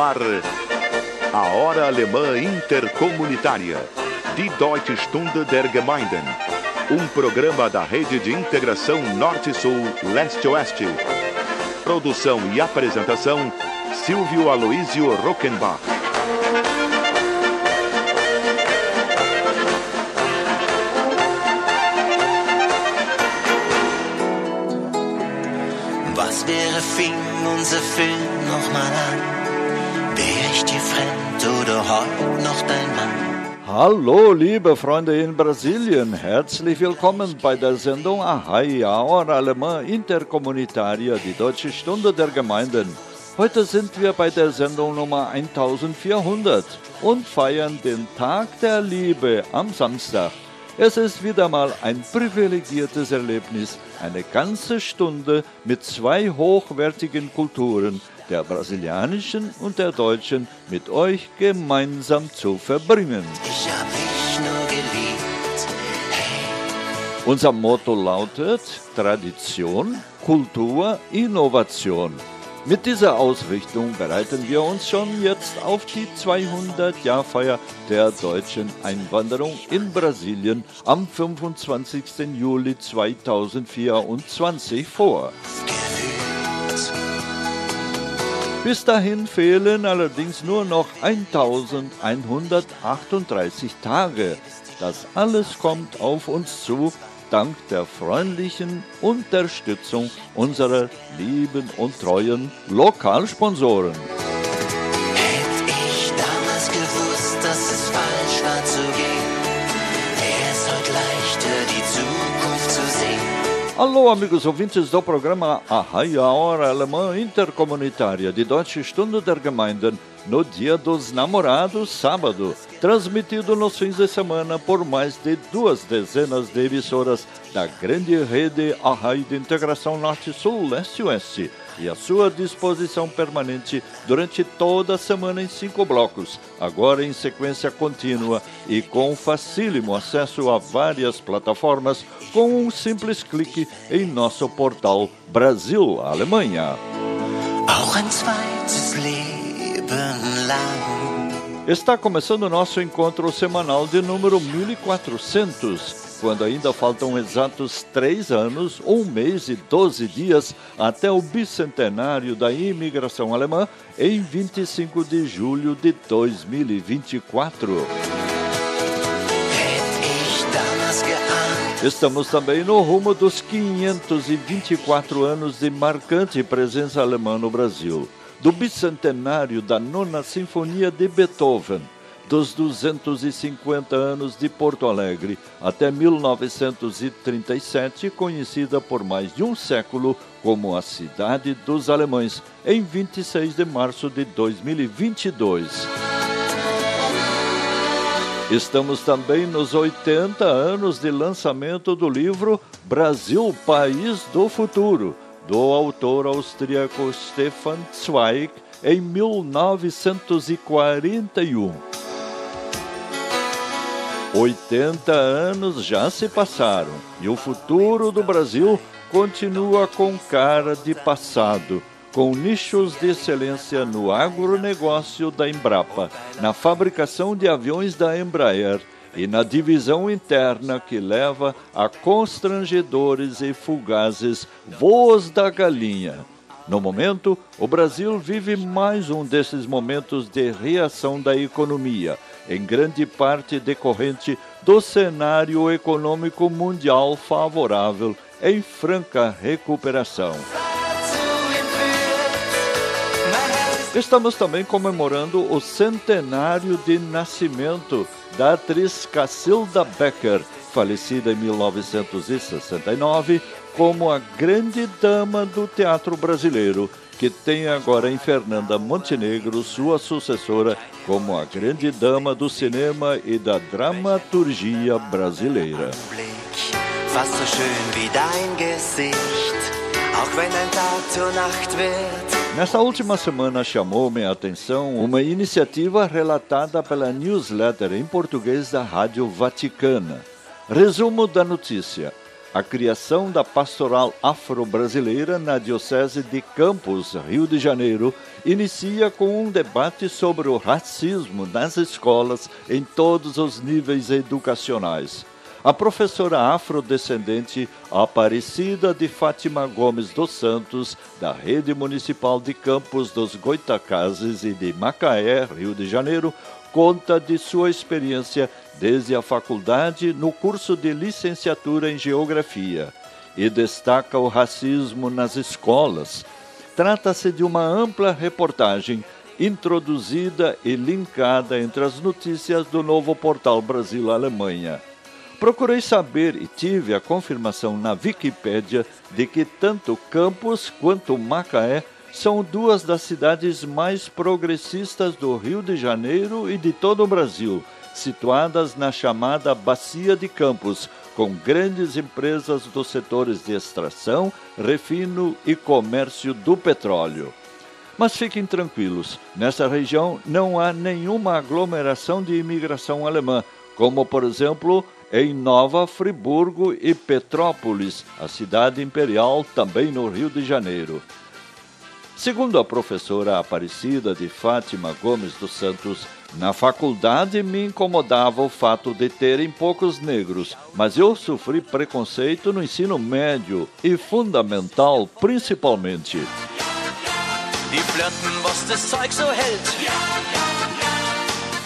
ar a Hora Alemã Intercomunitária, Die Deutsche Stunde der Gemeinden, um programa da Rede de Integração Norte-Sul, Leste-Oeste. Produção e apresentação, Silvio Aloísio Rockenbach. Was wäre, fing unser Film nochmal an? Fremd oder heut noch dein Mann? Hallo, liebe Freunde in Brasilien. Herzlich willkommen bei der Sendung Ahai, Hora Alemã Intercomunitaria, die Deutsche Stunde der Gemeinden. Heute sind wir bei der Sendung Nummer 1400 und feiern den Tag der Liebe am Samstag. Es ist wieder mal ein privilegiertes Erlebnis, eine ganze Stunde mit zwei hochwertigen Kulturen, der brasilianischen und der deutschen, mit euch gemeinsam zu verbringen. Ich hab dich nur geliebt. Hey, Unser Motto lautet Tradition, Kultur, Innovation. Mit dieser Ausrichtung bereiten wir uns schon jetzt auf die 200-Jahr-Feier der deutschen Einwanderung in Brasilien am 25. Juli 2024 vor. gefühlt. Bis dahin fehlen allerdings nur noch 1138 Tage. Das alles kommt auf uns zu, dank der freundlichen Unterstützung unserer lieben und treuen Lokalsponsoren. Alô, amigos ouvintes do programa Arraia Hora Alemã Intercomunitária de Deutsche Stunde der Gemeinden no Dia dos Namorados, sábado, transmitido nos fins de semana por mais de duas dezenas de emissoras da grande rede Arrai de Integração Norte-Sul, Leste-Oeste e à sua disposição permanente durante toda a semana em cinco blocos, agora em sequência contínua e com facílimo acesso a várias plataformas com um simples clique em nosso portal Brasil Alemanha. Está começando o nosso encontro semanal de número 1400, quando ainda faltam exatos três anos, um mês e 12 dias até o bicentenário da imigração alemã em 25 de julho de 2024. Hätt ich damals geahnt, Estamos também no rumo dos 524 anos de marcante presença alemã no Brasil, do bicentenário da Nona Sinfonia de Beethoven, dos 250 anos de Porto Alegre até 1937, conhecida por mais de um século como a Cidade dos Alemães, em 26 de março de 2022. Estamos também nos 80 anos de lançamento do livro Brasil, País do Futuro, do autor austríaco Stefan Zweig, em 1941. 80 anos já se passaram e o futuro do Brasil continua com cara de passado, com nichos de excelência no agronegócio da Embrapa, na fabricação de aviões da Embraer e na divisão interna que leva a constrangedores e fugazes voos da galinha. No momento, o Brasil vive mais um desses momentos de reação da economia, em grande parte decorrente do cenário econômico mundial favorável em franca recuperação. Estamos também comemorando o centenário de nascimento da atriz Cacilda Becker, falecida em 1969, como a grande dama do teatro brasileiro, que tem agora em Fernanda Montenegro sua sucessora como a grande dama do cinema e da dramaturgia brasileira. Auch wenn ein Tag zur Nacht wird. Nessa última semana chamou-me a atenção uma iniciativa relatada pela newsletter em português da Rádio Vaticana. Resumo da notícia. a criação da pastoral afro-brasileira na Diocese de Campos, Rio de Janeiro, inicia com um debate sobre o racismo nas escolas em todos os níveis educacionais. A professora afrodescendente Aparecida de Fátima Gomes dos Santos, da Rede Municipal de Campos dos Goitacazes e de Macaé, Rio de Janeiro, conta de sua experiência desde a faculdade no curso de licenciatura em Geografia e destaca o racismo nas escolas. Trata-se de uma ampla reportagem introduzida e linkada entre as notícias do novo portal Brasil-Alemanha. Procurei saber e tive a confirmação na Wikipédia de que tanto Campos quanto Macaé são duas das cidades mais progressistas do Rio de Janeiro e de todo o Brasil, situadas na chamada Bacia de Campos, com grandes empresas dos setores de extração, refino e comércio do petróleo. Mas fiquem tranquilos, nessa região não há nenhuma aglomeração de imigração alemã, como por exemplo em Nova Friburgo e Petrópolis, a cidade imperial, também no Rio de Janeiro. Segundo a professora Aparecida de Fátima Gomes dos Santos, na faculdade me incomodava o fato de terem poucos negros, mas eu sofri preconceito no ensino médio e fundamental principalmente. Die Flirten, was das Zeug so hält.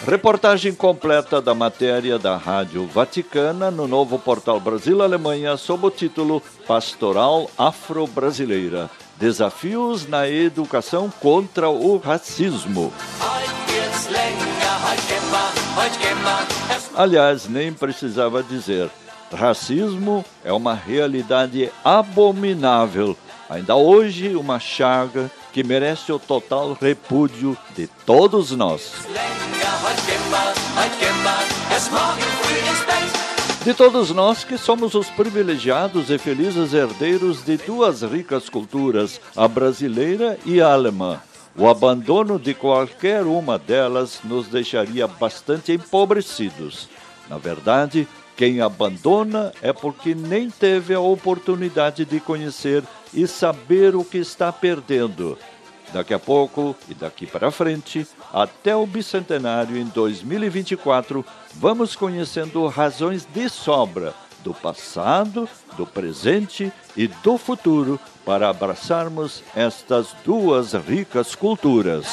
Reportagem completa da matéria da Rádio Vaticana no novo portal Brasil-Alemanha sob o título Pastoral Afro-Brasileira. Desafios na educação contra o racismo. Aliás, nem precisava dizer. Racismo é uma realidade abominável, ainda hoje uma chaga que merece o total repúdio de todos nós. De todos nós que somos os privilegiados e felizes herdeiros de duas ricas culturas, a brasileira e a alemã. O abandono de qualquer uma delas nos deixaria bastante empobrecidos. Na verdade, quem abandona é porque nem teve a oportunidade de conhecer e saber o que está perdendo. Daqui a pouco e daqui para frente, até o bicentenário em 2024, vamos conhecendo razões de sobra do passado, do presente e do futuro para abraçarmos estas duas ricas culturas.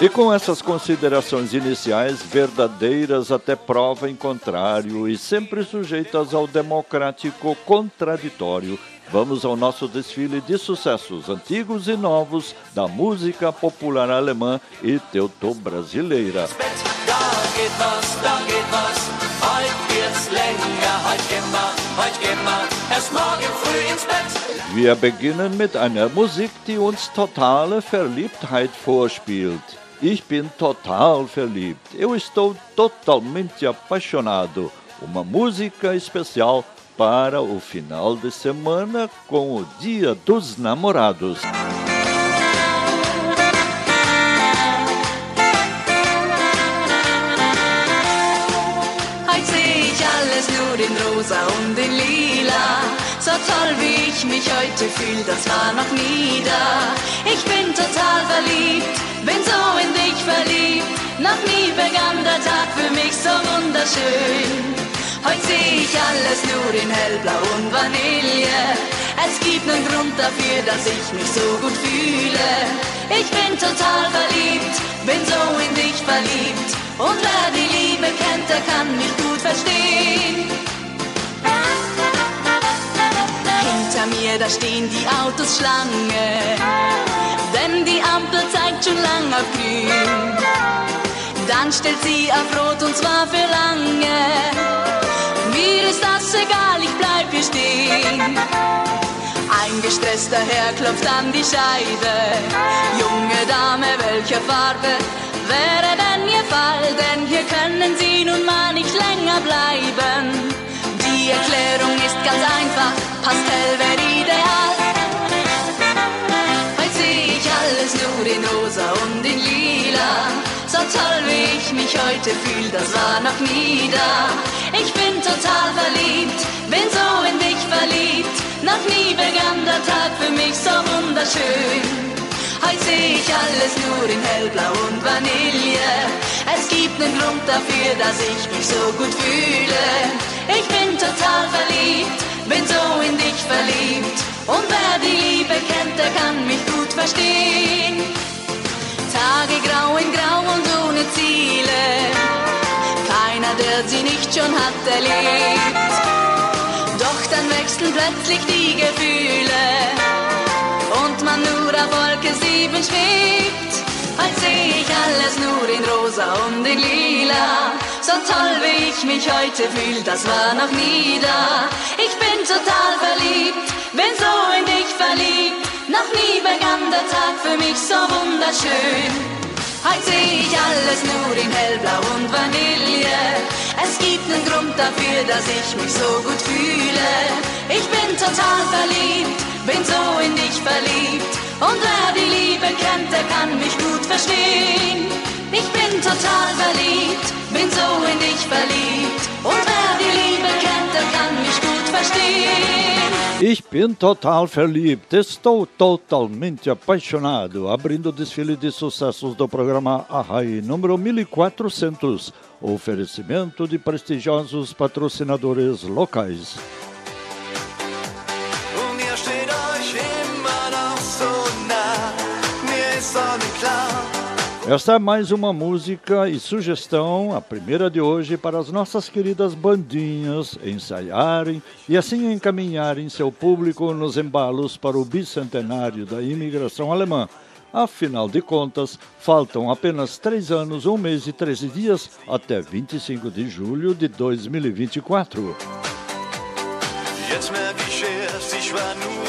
E com essas considerações iniciais, verdadeiras até prova em contrário e sempre sujeitas ao democrático contraditório, vamos ao nosso desfile de sucessos antigos e novos da música popular alemã e teuto-brasileira. Wir beginnen mit einer Musik, die uns totale Verliebtheit vorspielt. Ich bin total verliebt. Eu estou totalmente apaixonado. Uma música especial para o final de semana com o Dia dos Namorados. In rosa und in lila. So toll wie ich mich heute fühle, das war noch nie da. Ich bin total verliebt bin so in dich verliebt. Noch nie begann der Tag für mich so wunderschön. Heute sehe ich alles nur in hellblau und Vanille. Es gibt einen Grund dafür, dass ich mich so gut fühle. Ich bin total verliebt, bin so in dich verliebt. Und wer die Liebe kennt, der kann mich gut verstehen. Hinter mir, da stehen die Autos Schlange denn die Ampel zeigt schon lang auf grün. Dann stellt sie auf Rot und zwar für lange. Mir ist das egal, ich bleib hier stehen. Ein gestresster Herr klopft an die Scheibe. Junge Dame, welcher Farbe wäre denn Ihr Fall? Denn hier können Sie nun mal nicht länger bleiben. Die Erklärung ist ganz einfach, Pastell toll wie ich mich heute fühle, das war noch nie da. Ich bin total verliebt, bin so in dich verliebt. Noch nie begann der Tag für mich so wunderschön. Heute sehe ich alles nur in hellblau und Vanille. Es gibt einen Grund dafür, dass ich mich so gut fühle. Ich bin total verliebt, bin so in dich verliebt. Und wer die Liebe kennt, der kann mich gut verstehen. Tage grau in grau ohne Ziele. Keiner, der sie nicht schon hat erlebt. Doch dann wechseln plötzlich die Gefühle und man nur auf Wolke 7 schwebt. Als sehe ich alles nur in rosa und in lila. So toll wie ich mich heute fühle, das war noch nie da. Ich bin total verliebt, bin so in dich verliebt. Noch nie begann der Tag für mich so wunderschön. Heute sehe ich alles nur in hellblau und Vanille. Es gibt einen Grund dafür, dass ich mich so gut fühle. Ich bin total verliebt, bin so in dich verliebt. Und wer die Liebe kennt, der kann mich gut verstehen. Ich bin total verliebt, bin so in dich verliebt. Und wer die Liebe kennt, der kann mich gut verstehen. Ich bin total verliebt, estou totalmente apaixonado. Abrindo o desfile de sucessos do programa Arrai número 1400. Oferecimento de prestigiosos patrocinadores locais. Esta é mais uma música e sugestão, a primeira de hoje, para as nossas queridas bandinhas ensaiarem e assim encaminharem seu público nos embalos para o bicentenário da imigração alemã. Afinal de contas, faltam apenas três anos, um mês e 13 dias até 25 de julho de 2024. Jetzt merk ich erst, ich war nur.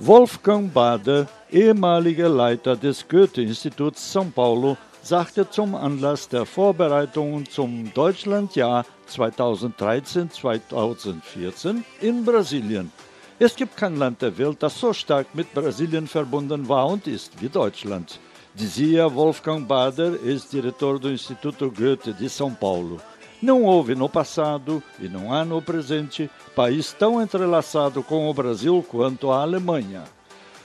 Wolfgang Bader, ehemaliger Leiter des Goethe-Instituts São Paulo, sagte zum Anlass der Vorbereitungen zum Deutschlandjahr 2013-2014 in Brasilien. Es gibt kein Land der Welt, das so stark mit Brasilien verbunden war und ist wie Deutschland. Dizia Wolfgang Bader, ex-diretor do Instituto Goethe de São Paulo. Não houve no passado e não há no presente país tão entrelaçado com o Brasil quanto a Alemanha.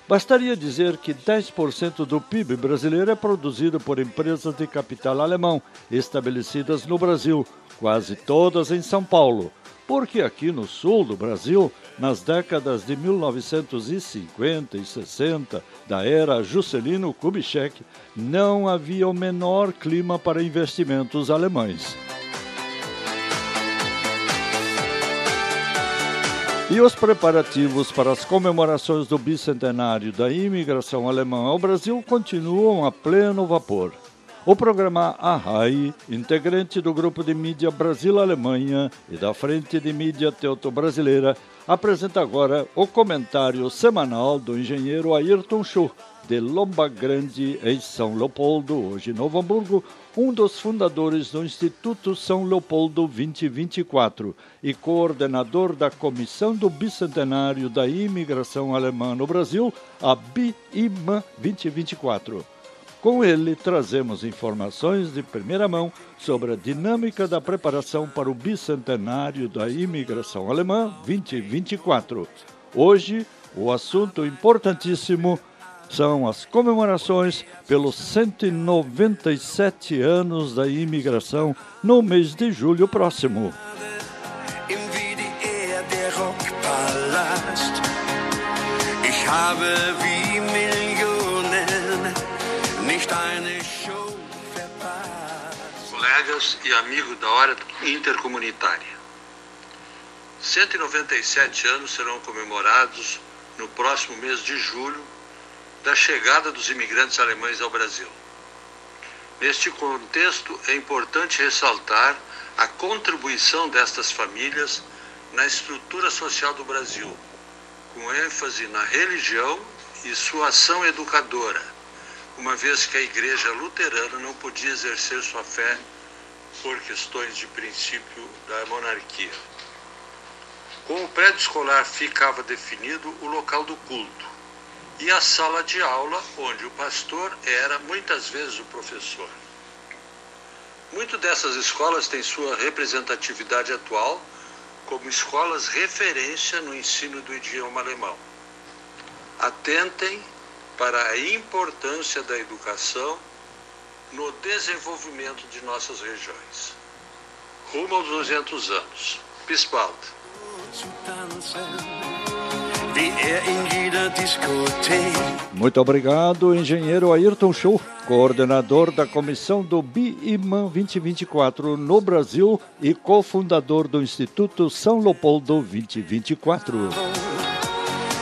Bastaria dizer que 10% do PIB brasileiro é produzido por empresas de capital alemão estabelecidas no Brasil, quase todas em São Paulo. Porque aqui no sul do Brasil, nas décadas de 1950 e 60, da era Juscelino Kubitschek, não havia o menor clima para investimentos alemães. E os preparativos para as comemorações do bicentenário da imigração alemã ao Brasil continuam a pleno vapor. O programa Arrai, integrante do grupo de mídia Brasil-Alemanha e da Frente de Mídia Teuto-Brasileira, apresenta agora o comentário semanal do engenheiro Ayrton Schuh, de Lomba Grande, em São Leopoldo, hoje Novo Hamburgo, um dos fundadores do Instituto São Leopoldo 2024 e coordenador da Comissão do Bicentenário da Imigração Alemã no Brasil, a BIMA 2024. Com ele, trazemos informações de primeira mão sobre a dinâmica da preparação para o bicentenário da imigração alemã 2024. Hoje, o assunto importantíssimo são as comemorações pelos 197 anos da imigração no mês de julho próximo. Colegas e amigos da Hora Intercomunitária. 197 anos serão comemorados no próximo mês de julho da chegada dos imigrantes alemães ao Brasil. Neste contexto, é importante ressaltar a contribuição destas famílias na estrutura social do Brasil, com ênfase na religião e sua ação educadora, uma vez que a Igreja Luterana não podia exercer sua fé por questões de princípio da monarquia. Com o prédio escolar ficava definido o local do culto e a sala de aula onde o pastor era muitas vezes o professor. Muitas dessas escolas têm sua representatividade atual como escolas referência no ensino do idioma alemão. Atentem para a importância da educação no desenvolvimento de nossas regiões. Rumo aos 200 anos. Bis Muito obrigado, engenheiro Ayrton Show, coordenador da comissão do BIMAN 2024 no Brasil e cofundador do Instituto São Leopoldo 2024.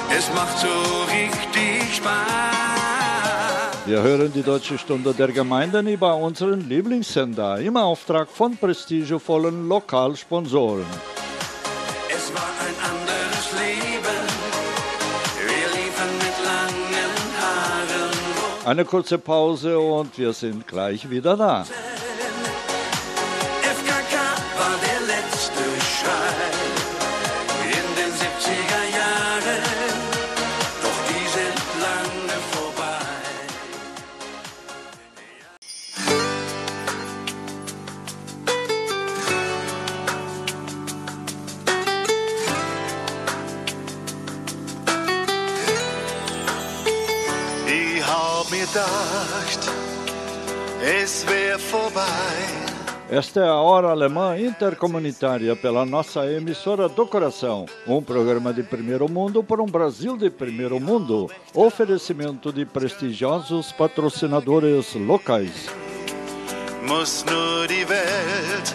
Es macht so richtig Spaß. Wir hören die Deutsche Stunde der Gemeinden über unseren Lieblingssender im Auftrag von prestigevollen Lokalsponsoren. Eine kurze Pause und wir sind gleich wieder da. Esta é a Hora Alemã Intercomunitária pela nossa emissora do coração. Um programa de primeiro mundo por um Brasil de primeiro mundo. Oferecimento de prestigiosos patrocinadores locais. Muss nur die Welt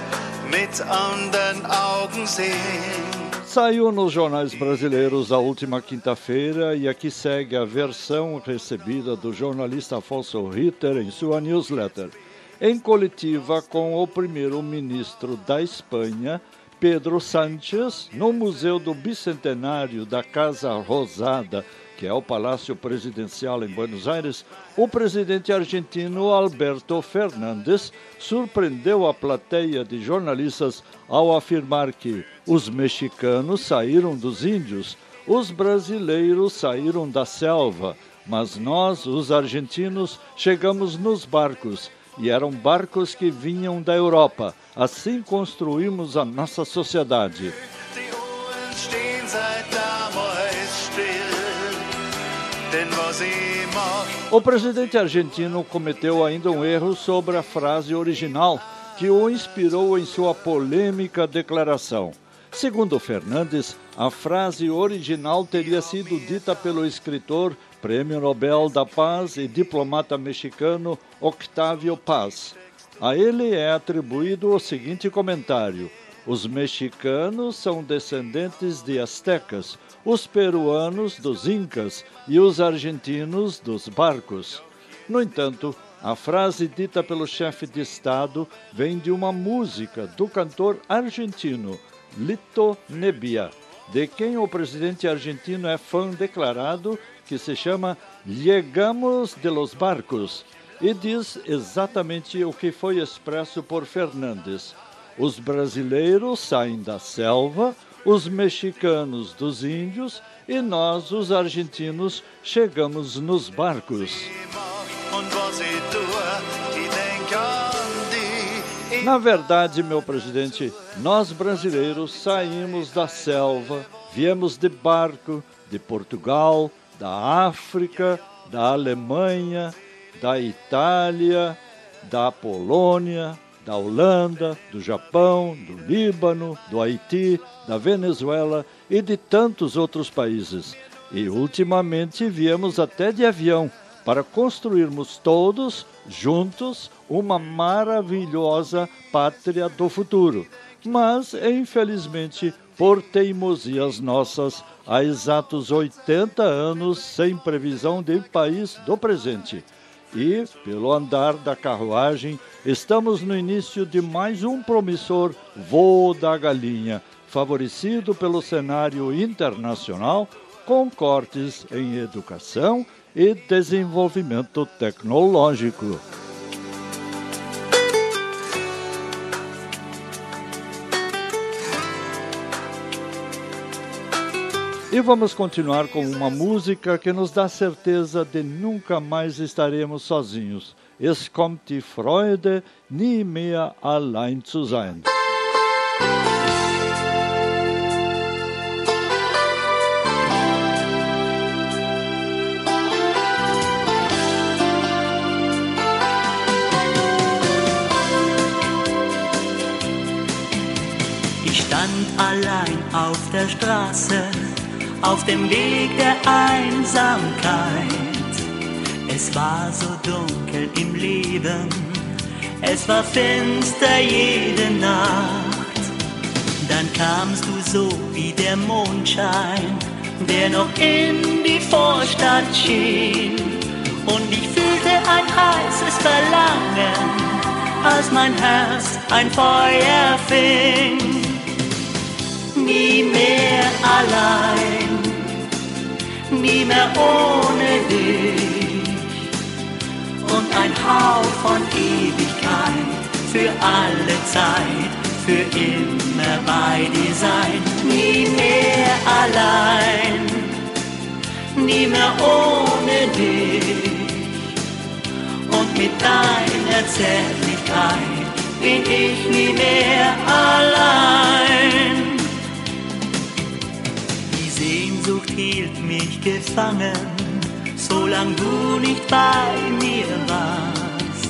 mit anderen Augen sehen. Saiu nos jornais brasileiros a última quinta-feira e aqui segue a versão recebida do jornalista Afonso Ritter em sua newsletter. Em coletiva com o primeiro-ministro da Espanha, Pedro Sánchez, no Museu do Bicentenário da Casa Rosada, que é o Palácio Presidencial em Buenos Aires, o presidente argentino Alberto Fernandes surpreendeu a plateia de jornalistas ao afirmar que os mexicanos saíram dos índios, os brasileiros saíram da selva, mas nós, os argentinos, chegamos nos barcos e eram barcos que vinham da Europa. Assim construímos a nossa sociedade. O presidente argentino cometeu ainda um erro sobre a frase original que o inspirou em sua polêmica declaração. Segundo Fernandes, a frase original teria sido dita pelo escritor, Prêmio Nobel da Paz e diplomata mexicano Octavio Paz. A ele é atribuído o seguinte comentário: Os mexicanos são descendentes de astecas, os peruanos dos incas e os argentinos dos barcos. No entanto, a frase dita pelo chefe de Estado vem de uma música do cantor argentino Lito Nebbia, de quem o presidente argentino é fã declarado, que se chama Llegamos de los Barcos, e diz exatamente o que foi expresso por Fernandes. Os brasileiros saem da selva, os mexicanos dos índios e nós, os argentinos, chegamos nos barcos. Na verdade, meu presidente, nós brasileiros saímos da selva, viemos de barco de Portugal, da África, da Alemanha, da Itália, da Polônia, da Holanda, do Japão, do Líbano, do Haiti, da Venezuela e de tantos outros países. E ultimamente viemos até de avião para construirmos todos juntos uma maravilhosa pátria do futuro. Mas, infelizmente, por teimosias nossas, há exatos 80 anos sem previsão de país do presente. E, pelo andar da carruagem, estamos no início de mais um promissor voo da galinha, favorecido pelo cenário internacional, com cortes em educação e desenvolvimento tecnológico. E vamos continuar com uma música que nos dá certeza de nunca mais estaremos sozinhos. Es kommt die Freude, nie mehr allein zu sein. Ich stand allein auf der Straße, auf dem Weg der Einsamkeit. Es war so dunkel im Leben, es war finster jede Nacht. Dann kamst du so wie der Mondschein, der noch in die Vorstadt schien. Und ich fühlte ein heißes Verlangen, als mein Herz ein Feuer fing nie mehr allein, nie mehr ohne dich. Und ein Hauch von Ewigkeit für alle Zeit, für immer bei dir sein. Nie mehr allein, nie mehr ohne dich. Und mit deiner Zärtlichkeit bin ich nie mehr allein. Hielt mich gefangen, solang du nicht bei mir warst.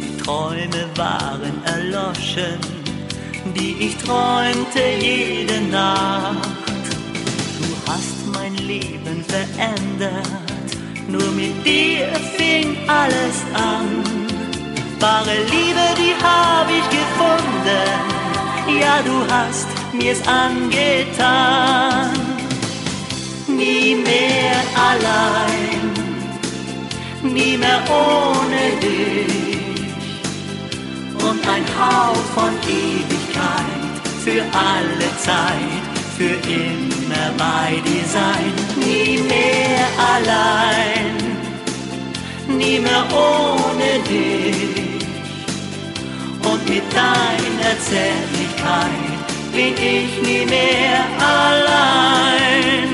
Die Träume waren erloschen, die ich träumte jede Nacht. Du hast mein Leben verändert, nur mit dir fing alles an. Wahre Liebe, die hab ich gefunden, ja du hast mir's angetan. Nie mehr allein, nie mehr ohne dich. Und ein Hauch von Ewigkeit für alle Zeit, für immer bei dir sein. Nie mehr allein, nie mehr ohne dich. Und mit deiner Zärtlichkeit bin ich nie mehr allein.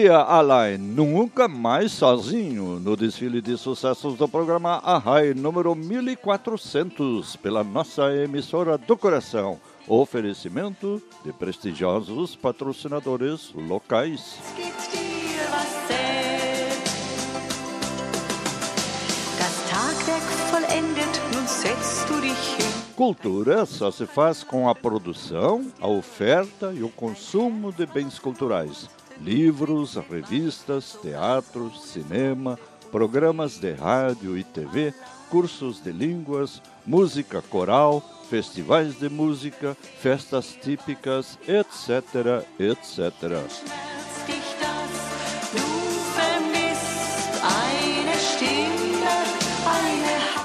Ni meia allein, nunca mais sozinho, no desfile de sucessos do programa Arrai número 1400, pela nossa emissora do coração. Oferecimento de prestigiosos patrocinadores locais. Cultura só se faz com a produção, a oferta e o consumo de bens culturais. Livros, revistas, teatro, cinema, programas de rádio e TV, cursos de línguas, música coral, festivais de música, festas típicas, etc., etc.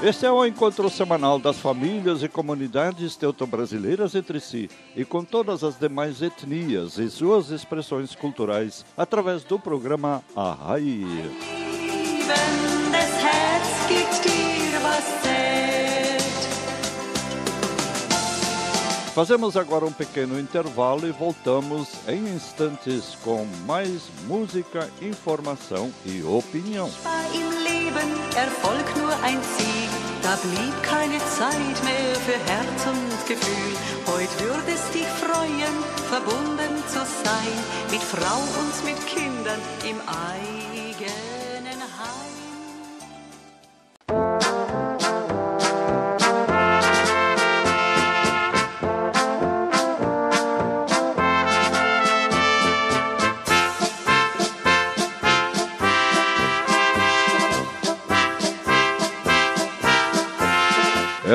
Este é o encontro semanal das famílias e comunidades teuto-brasileiras entre si e com todas as demais etnias e suas expressões culturais através do programa Arrai. Fazemos agora um pequeno intervalo e voltamos em instantes com mais música, informação e opinião. Da blieb keine Zeit mehr für Herz und Gefühl. Heut dich freuen, verbunden zu sein, mit Frau und mit Kindern im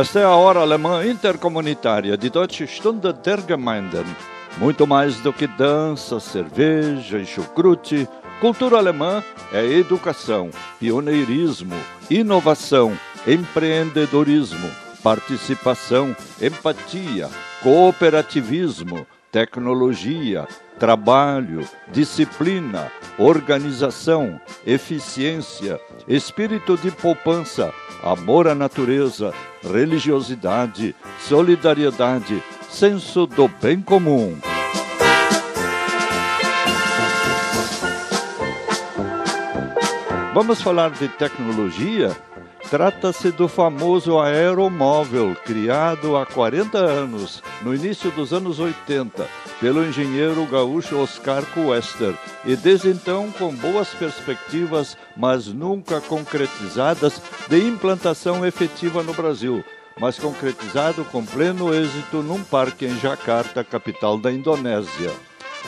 Esta é a hora alemã intercomunitária de Deutsche Stunde der Gemeinden. Muito mais do que dança, cerveja e chucrute, cultura alemã é educação, pioneirismo, inovação, empreendedorismo, participação, empatia, cooperativismo, tecnologia, trabalho, disciplina, organização, eficiência, espírito de poupança, amor à natureza, religiosidade, solidariedade, senso do bem comum. Vamos falar de tecnologia? Trata-se do famoso aeromóvel, criado há 40 anos, no início dos anos 80, pelo engenheiro gaúcho Oscar Cuester, e desde então com boas perspectivas, mas nunca concretizadas, de implantação efetiva no Brasil, mas concretizado com pleno êxito num parque em Jakarta, capital da Indonésia.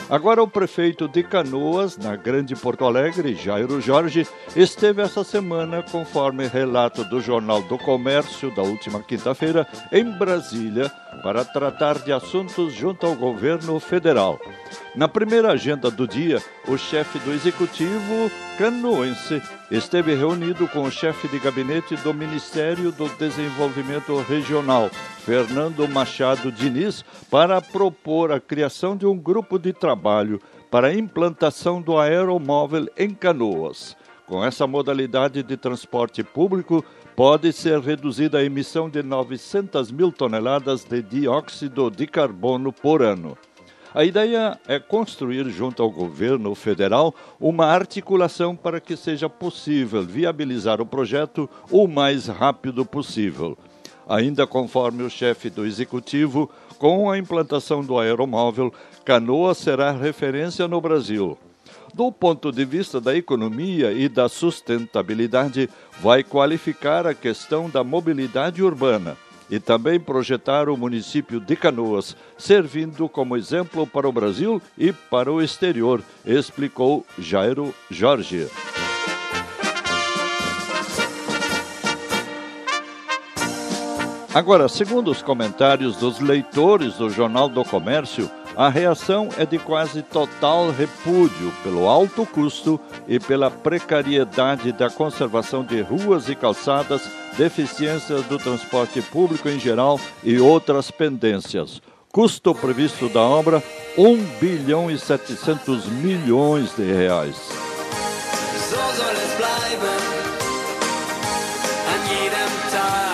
Agora, o prefeito de Canoas, na Grande Porto Alegre, Jairo Jorge, esteve essa semana, conforme relato do Jornal do Comércio da última quinta-feira, em Brasília, para tratar de assuntos junto ao governo federal. Na primeira agenda do dia, o chefe do executivo canoense esteve reunido com o chefe de gabinete do Ministério do Desenvolvimento Regional, Fernando Machado Diniz, para propor a criação de um grupo de trabalho para a implantação do aeromóvel em Canoas. Com essa modalidade de transporte público, pode ser reduzida a emissão de 900 mil toneladas de dióxido de carbono por ano. A ideia é construir, junto ao governo federal, uma articulação para que seja possível viabilizar o projeto o mais rápido possível. Ainda conforme o chefe do executivo, com a implantação do aeromóvel, Canoa será referência no Brasil. Do ponto de vista da economia e da sustentabilidade, vai qualificar a questão da mobilidade urbana e também projetar o município de Canoas, servindo como exemplo para o Brasil e para o exterior, explicou Jairo Jorge. Agora, segundo os comentários dos leitores do Jornal do Comércio, a reação é de quase total repúdio pelo alto custo e pela precariedade da conservação de ruas e calçadas, deficiências do transporte público em geral e outras pendências. Custo previsto da obra: 1 bilhão e 700 milhões de reais. So soll es bleiben. An jedem Tag.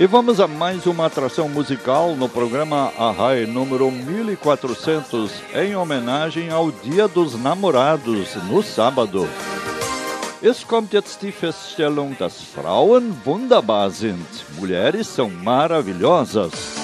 E vamos a mais uma atração musical no programa Arrai número 1400, em homenagem ao Dia dos Namorados, no sábado. Es kommt jetzt die Feststellung, dass Frauen wunderbar sind. Mulheres são maravilhosas.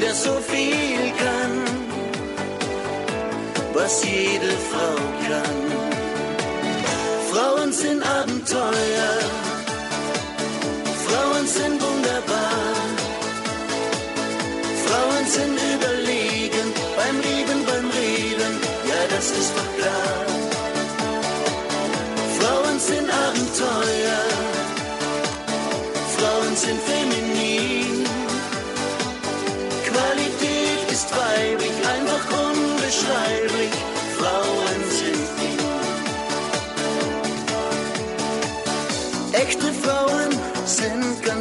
Der so viel kann, was jede Frau kann. Frauen sind Abenteuer, Frauen sind wunderbar, Frauen sind überlegen beim Lieben, beim Reden, ja das ist doch klar. Frauen sind Abenteuer, Frauen sind feminin.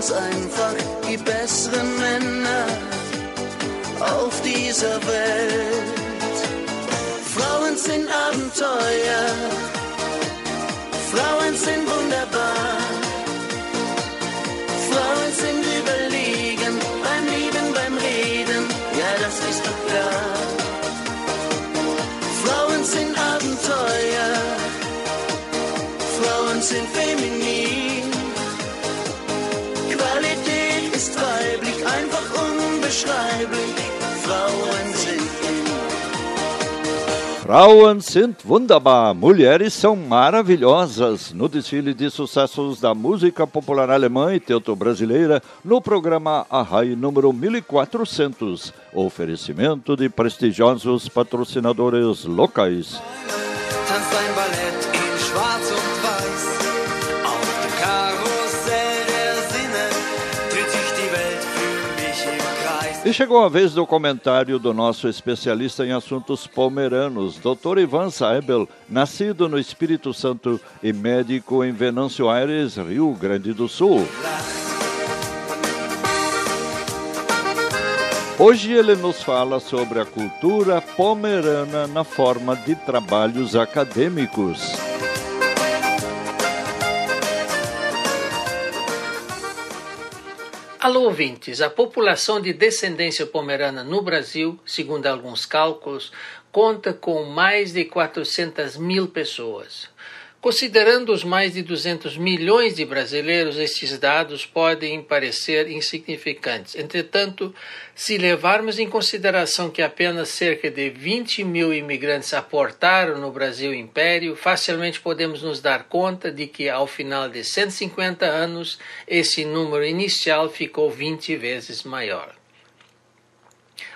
Ganz einfach die besseren Männer auf dieser Welt. Frauen sind Abenteuer, Frauen sind wunderbar. Frauen sind wunderbar, mulheres são maravilhosas. No desfile de sucessos da música popular alemã e teuto-brasileira, no programa Arrai número 1400. Oferecimento de prestigiosos patrocinadores locais. E chegou a vez do comentário do nosso especialista em assuntos pomeranos, Dr. Ivan Saibel, nascido no Espírito Santo e médico em Venâncio Aires, Rio Grande do Sul. Hoje ele nos fala sobre a cultura pomerana na forma de trabalhos acadêmicos. Alô, ouvintes. A população de descendência pomerana no Brasil, segundo alguns cálculos, conta com mais de 400 mil pessoas. Considerando os mais de 200 milhões de brasileiros, estes dados podem parecer insignificantes. Entretanto, se levarmos em consideração que apenas cerca de 20 mil imigrantes aportaram no Brasil Império, facilmente podemos nos dar conta de que, ao final de 150 anos, esse número inicial ficou 20 vezes maior.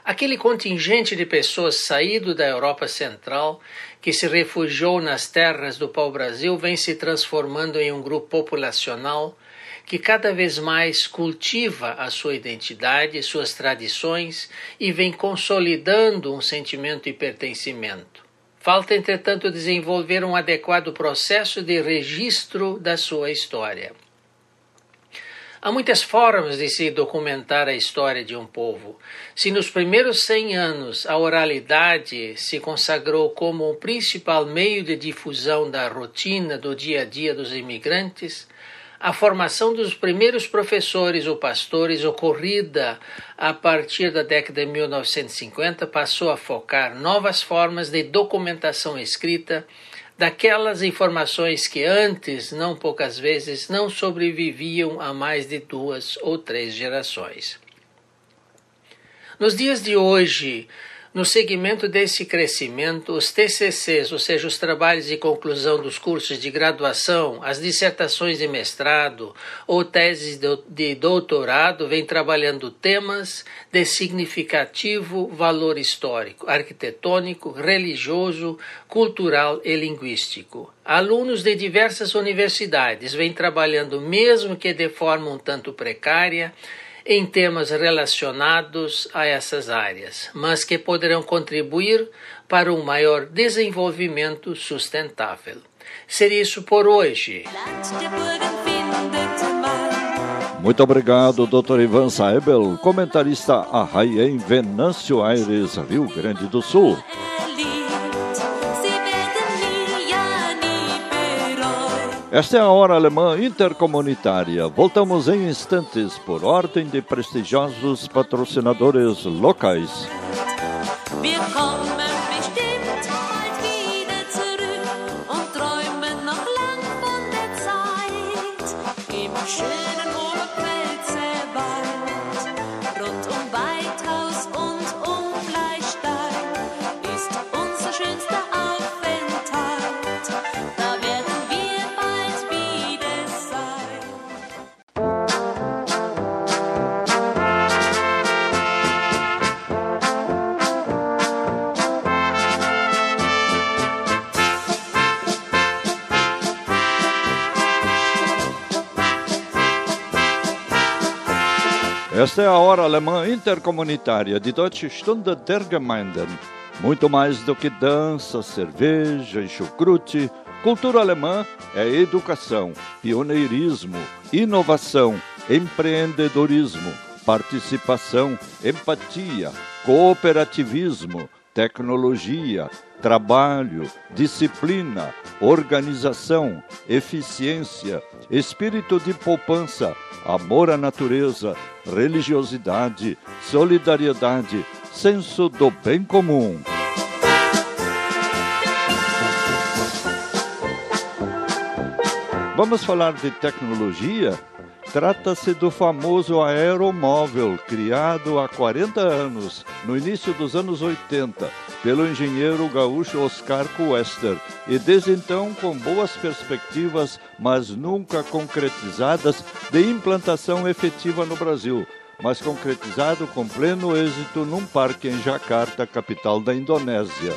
Aquele contingente de pessoas saído da Europa Central que se refugiou nas terras do pau-brasil vem se transformando em um grupo populacional que cada vez mais cultiva a sua identidade, suas tradições e vem consolidando um sentimento de pertencimento. Falta, entretanto, desenvolver um adequado processo de registro da sua história. Há muitas formas de se documentar a história de um povo. Se nos primeiros 100 anos a oralidade se consagrou como o principal meio de difusão da rotina do dia a dia dos imigrantes, a formação dos primeiros professores ou pastores, ocorrida a partir da década de 1950, passou a focar novas formas de documentação escrita daquelas informações que antes, não poucas vezes, não sobreviviam a mais de duas ou três gerações. Nos dias de hoje, no segmento desse crescimento, os TCCs, ou seja, os trabalhos de conclusão dos cursos de graduação, as dissertações de mestrado ou teses de doutorado, vêm trabalhando temas de significativo valor histórico, arquitetônico, religioso, cultural e linguístico. Alunos de diversas universidades vêm trabalhando, mesmo que de forma um tanto precária, em temas relacionados a essas áreas, mas que poderão contribuir para um maior desenvolvimento sustentável. Seria isso por hoje. Muito obrigado, Dr. Ivan Saebel, comentarista Arrai em Venâncio Aires, Rio Grande do Sul. Esta é a Hora Alemã Intercomunitária. Voltamos em instantes por ordem de prestigiosos patrocinadores locais. Esta é a hora alemã intercomunitária de Deutsche Stunde der Gemeinden. Muito mais do que dança, cerveja e chucrute, cultura alemã é educação, pioneirismo, inovação, empreendedorismo, participação, empatia, cooperativismo, tecnologia, trabalho, disciplina, organização, eficiência, espírito de poupança, amor à natureza, religiosidade, solidariedade, senso do bem comum. Vamos falar de tecnologia? Trata-se do famoso aeromóvel, criado há 40 anos, no início dos anos 80, pelo engenheiro gaúcho Oscar Cuester, e desde então com boas perspectivas, mas nunca concretizadas, de implantação efetiva no Brasil, mas concretizado com pleno êxito num parque em Jacarta, capital da Indonésia.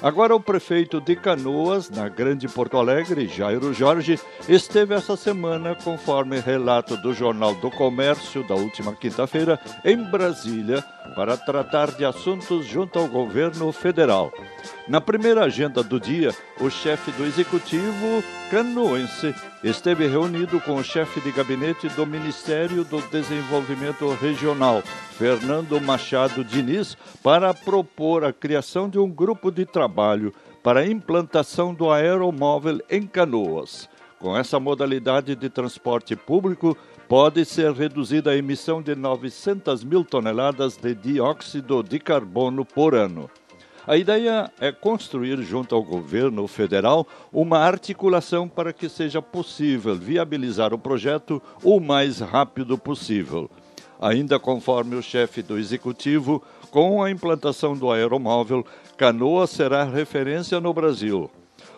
Agora, o prefeito de Canoas, na Grande Porto Alegre, Jairo Jorge, esteve essa semana, conforme relato do Jornal do Comércio da última quinta-feira, em Brasília, para tratar de assuntos junto ao governo federal. Na primeira agenda do dia, o chefe do executivo canoense esteve reunido com o chefe de gabinete do Ministério do Desenvolvimento Regional, Fernando Machado Diniz, para propor a criação de um grupo de trabalho para a implantação do aeromóvel em Canoas. Com essa modalidade de transporte público, pode ser reduzida a emissão de 900 mil toneladas de dióxido de carbono por ano. A ideia é construir, junto ao governo federal, uma articulação para que seja possível viabilizar o projeto o mais rápido possível. Ainda conforme o chefe do executivo, com a implantação do aeromóvel, Canoa será referência no Brasil.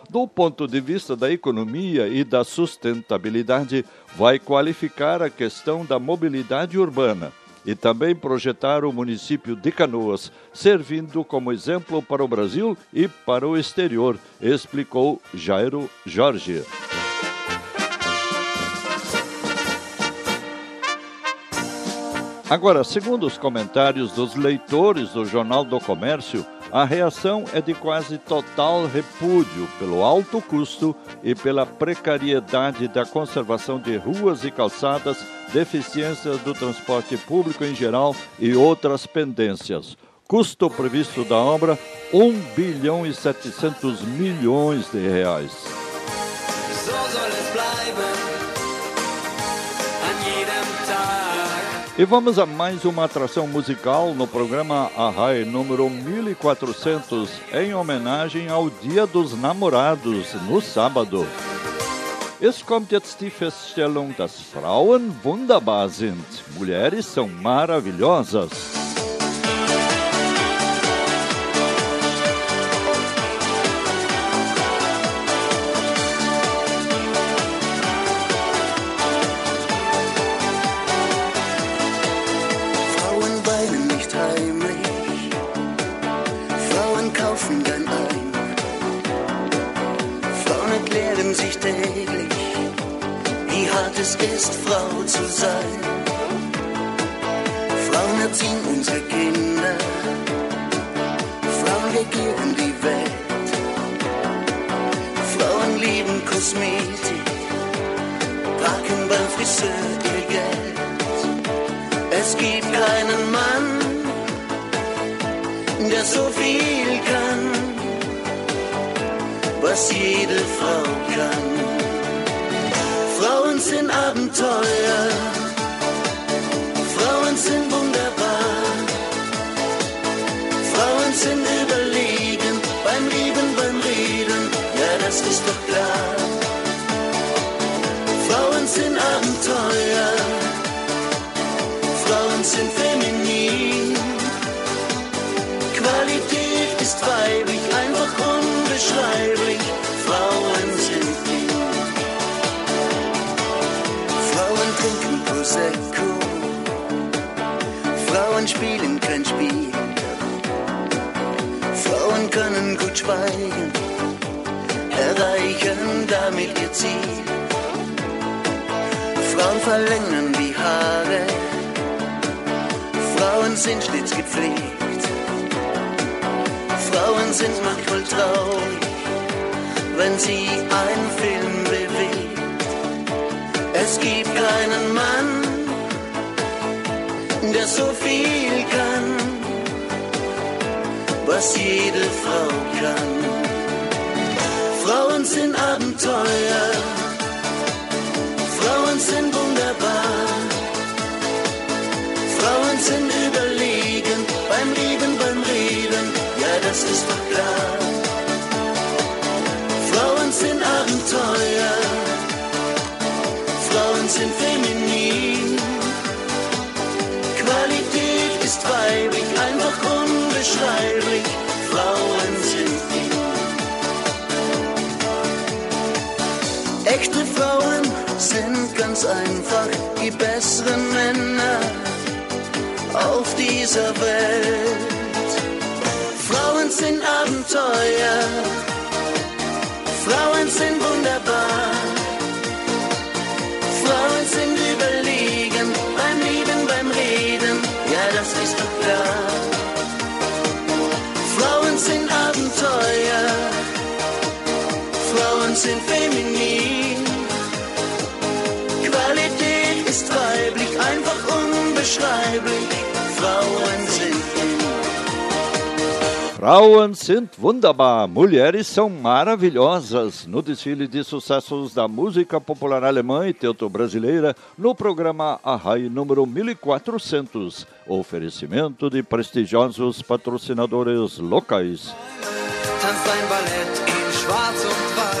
Do ponto de vista da economia e da sustentabilidade, vai qualificar a questão da mobilidade urbana e também projetar o município de Canoas, servindo como exemplo para o Brasil e para o exterior, explicou Jairo Jorge. Agora, segundo os comentários dos leitores do Jornal do Comércio, a reação é de quase total repúdio pelo alto custo e pela precariedade da conservação de ruas e calçadas, deficiências do transporte público em geral e outras pendências. Custo previsto da obra: 1 bilhão e 700 milhões de reais. E vamos a mais uma atração musical no programa Arrai número 1400, em homenagem ao Dia dos Namorados, no sábado. Es kommt jetzt die Feststellung, dass Frauen wunderbar sind. Mulheres são maravilhosas. Es ist, Frau zu sein. Frauen erziehen unsere Kinder, Frauen regieren die Welt. Frauen lieben Kosmetik, packen beim Friseur ihr Geld. Es gibt keinen Mann, der so viel kann, was jede Frau kann sind Abenteuer, Frauen sind wunderbar, Frauen sind überlegen beim Lieben, beim Reden, ja das ist doch klar. Frauen sind Abenteuer. Gut schweigen, erreichen damit ihr Ziel. Frauen verlängern die Haare, Frauen sind stets gepflegt. Frauen sind manchmal traurig, wenn sie einen Film bewegt. Es gibt keinen Mann, der so viel kann, was jede Frau kann. Frauen sind Abenteuer, Frauen sind wunderbar, Frauen sind überlegen beim Lieben, beim Reden, ja das ist doch klar. Frauen sind Abenteuer, Frauen sind feminin. Frauen sind ganz einfach die besseren Männer auf dieser Welt. Frauen sind Abenteuer, Frauen sind wunderbar. Unbeschreiblich. Frauen sind Frauen sind wunderbar, mulheres são maravilhosas. No desfile de sucessos da música popular alemã e teuto-brasileira, no programa Arrai número 1400. Oferecimento de prestigiosos patrocinadores locais. tanzt ein Ballett in Schwarz und Weiß.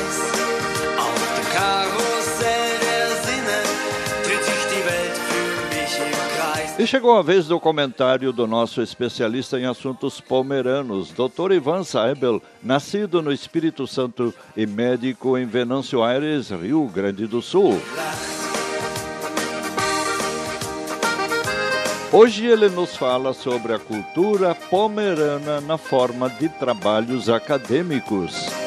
E chegou a vez do comentário do nosso especialista em assuntos palmeiranos, Dr. Ivan Saibel, nascido no Espírito Santo e médico em Venâncio Aires, Rio Grande do Sul. Hoje ele nos fala sobre a cultura pomerana na forma de trabalhos acadêmicos.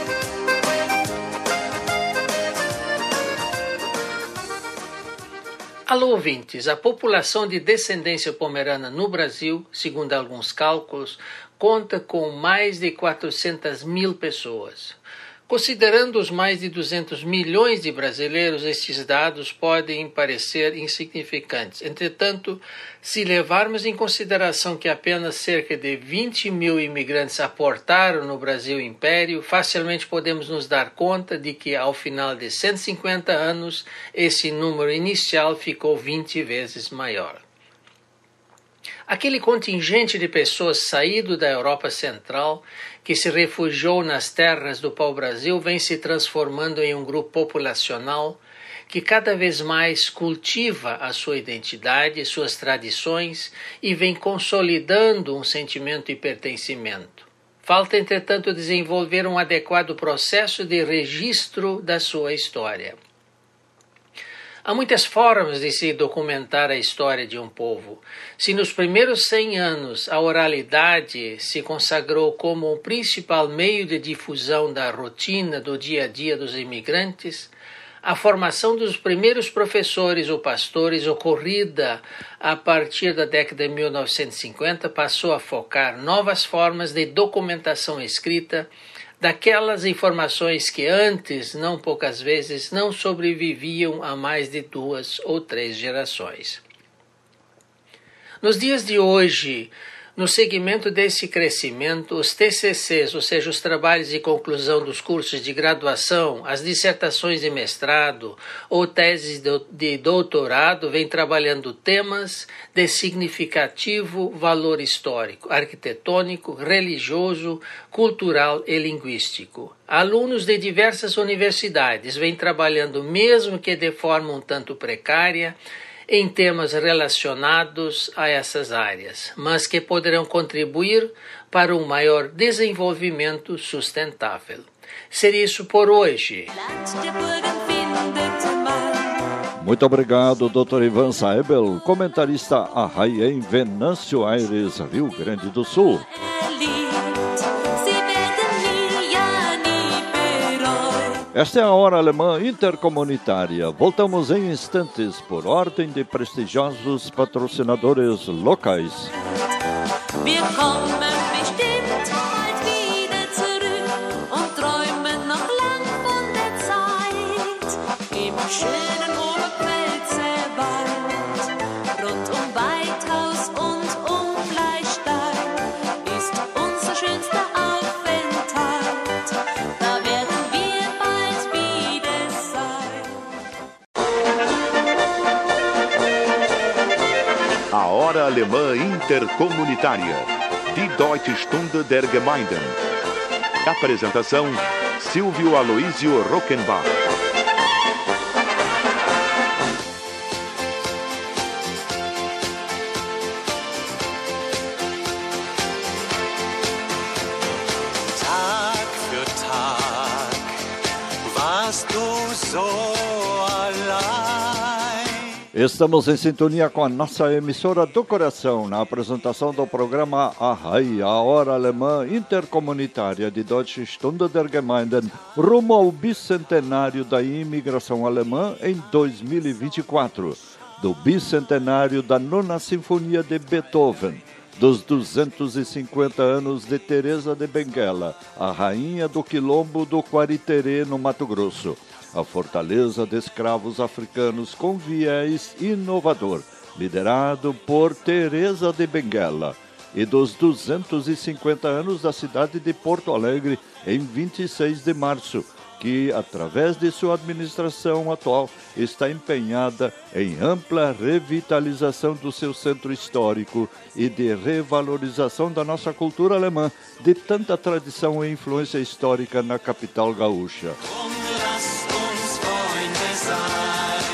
Alô, ouvintes. A população de descendência pomerana no Brasil, segundo alguns cálculos, conta com mais de 400 mil pessoas. Considerando os mais de 200 milhões de brasileiros, estes dados podem parecer insignificantes. Entretanto, se levarmos em consideração que apenas cerca de 20 mil imigrantes aportaram no Brasil Império, facilmente podemos nos dar conta de que, ao final de 150 anos, esse número inicial ficou 20 vezes maior. Aquele contingente de pessoas saído da Europa Central que se refugiou nas terras do pau-brasil vem se transformando em um grupo populacional que cada vez mais cultiva a sua identidade, suas tradições e vem consolidando um sentimento de pertencimento. Falta, entretanto, desenvolver um adequado processo de registro da sua história. Há muitas formas de se documentar a história de um povo. Se nos primeiros 100 anos a oralidade se consagrou como o principal meio de difusão da rotina do dia a dia dos imigrantes, a formação dos primeiros professores ou pastores, ocorrida a partir da década de 1950, passou a focar novas formas de documentação escrita daquelas informações que antes, não poucas vezes, não sobreviviam a mais de duas ou três gerações. Nos dias de hoje, No segmento desse crescimento, os TCCs, ou seja, os trabalhos de conclusão dos cursos de graduação, as dissertações de mestrado ou teses de- doutorado, vêm trabalhando temas de significativo valor histórico, arquitetônico, religioso, cultural e linguístico. Alunos de diversas universidades vêm trabalhando, mesmo que de forma um tanto precária, em temas relacionados a essas áreas, mas que poderão contribuir para um maior desenvolvimento sustentável. Seria isso por hoje. Muito obrigado, Dr. Ivan Saebel, comentarista a em Venâncio Aires, Rio Grande do Sul. Esta é a Hora Alemã Intercomunitária. Voltamos em instantes por ordem de prestigiosos patrocinadores locais. Wir Hora Alemã Intercomunitária. Die Deutsche Stunde der Gemeinden. Apresentação: Silvio Aloísio Rockenbach. Tag für Tag warst du so. Estamos em sintonia com a nossa emissora do coração na apresentação do programa A a Hora Alemã Intercomunitária de Deutsche Stunde der Gemeinden, rumo ao bicentenário da imigração alemã em 2024, do bicentenário da Nona Sinfonia de Beethoven, dos 250 anos de Teresa de Benguela, a rainha do quilombo do Quariterê, no Mato Grosso a fortaleza de escravos africanos com viés inovador, liderado por Teresa de Benguela, e dos 250 anos da cidade de Porto Alegre em 26 de março, que, através de sua administração atual, está empenhada em ampla revitalização do seu centro histórico e de revalorização da nossa cultura alemã, de tanta tradição e influência histórica na capital gaúcha.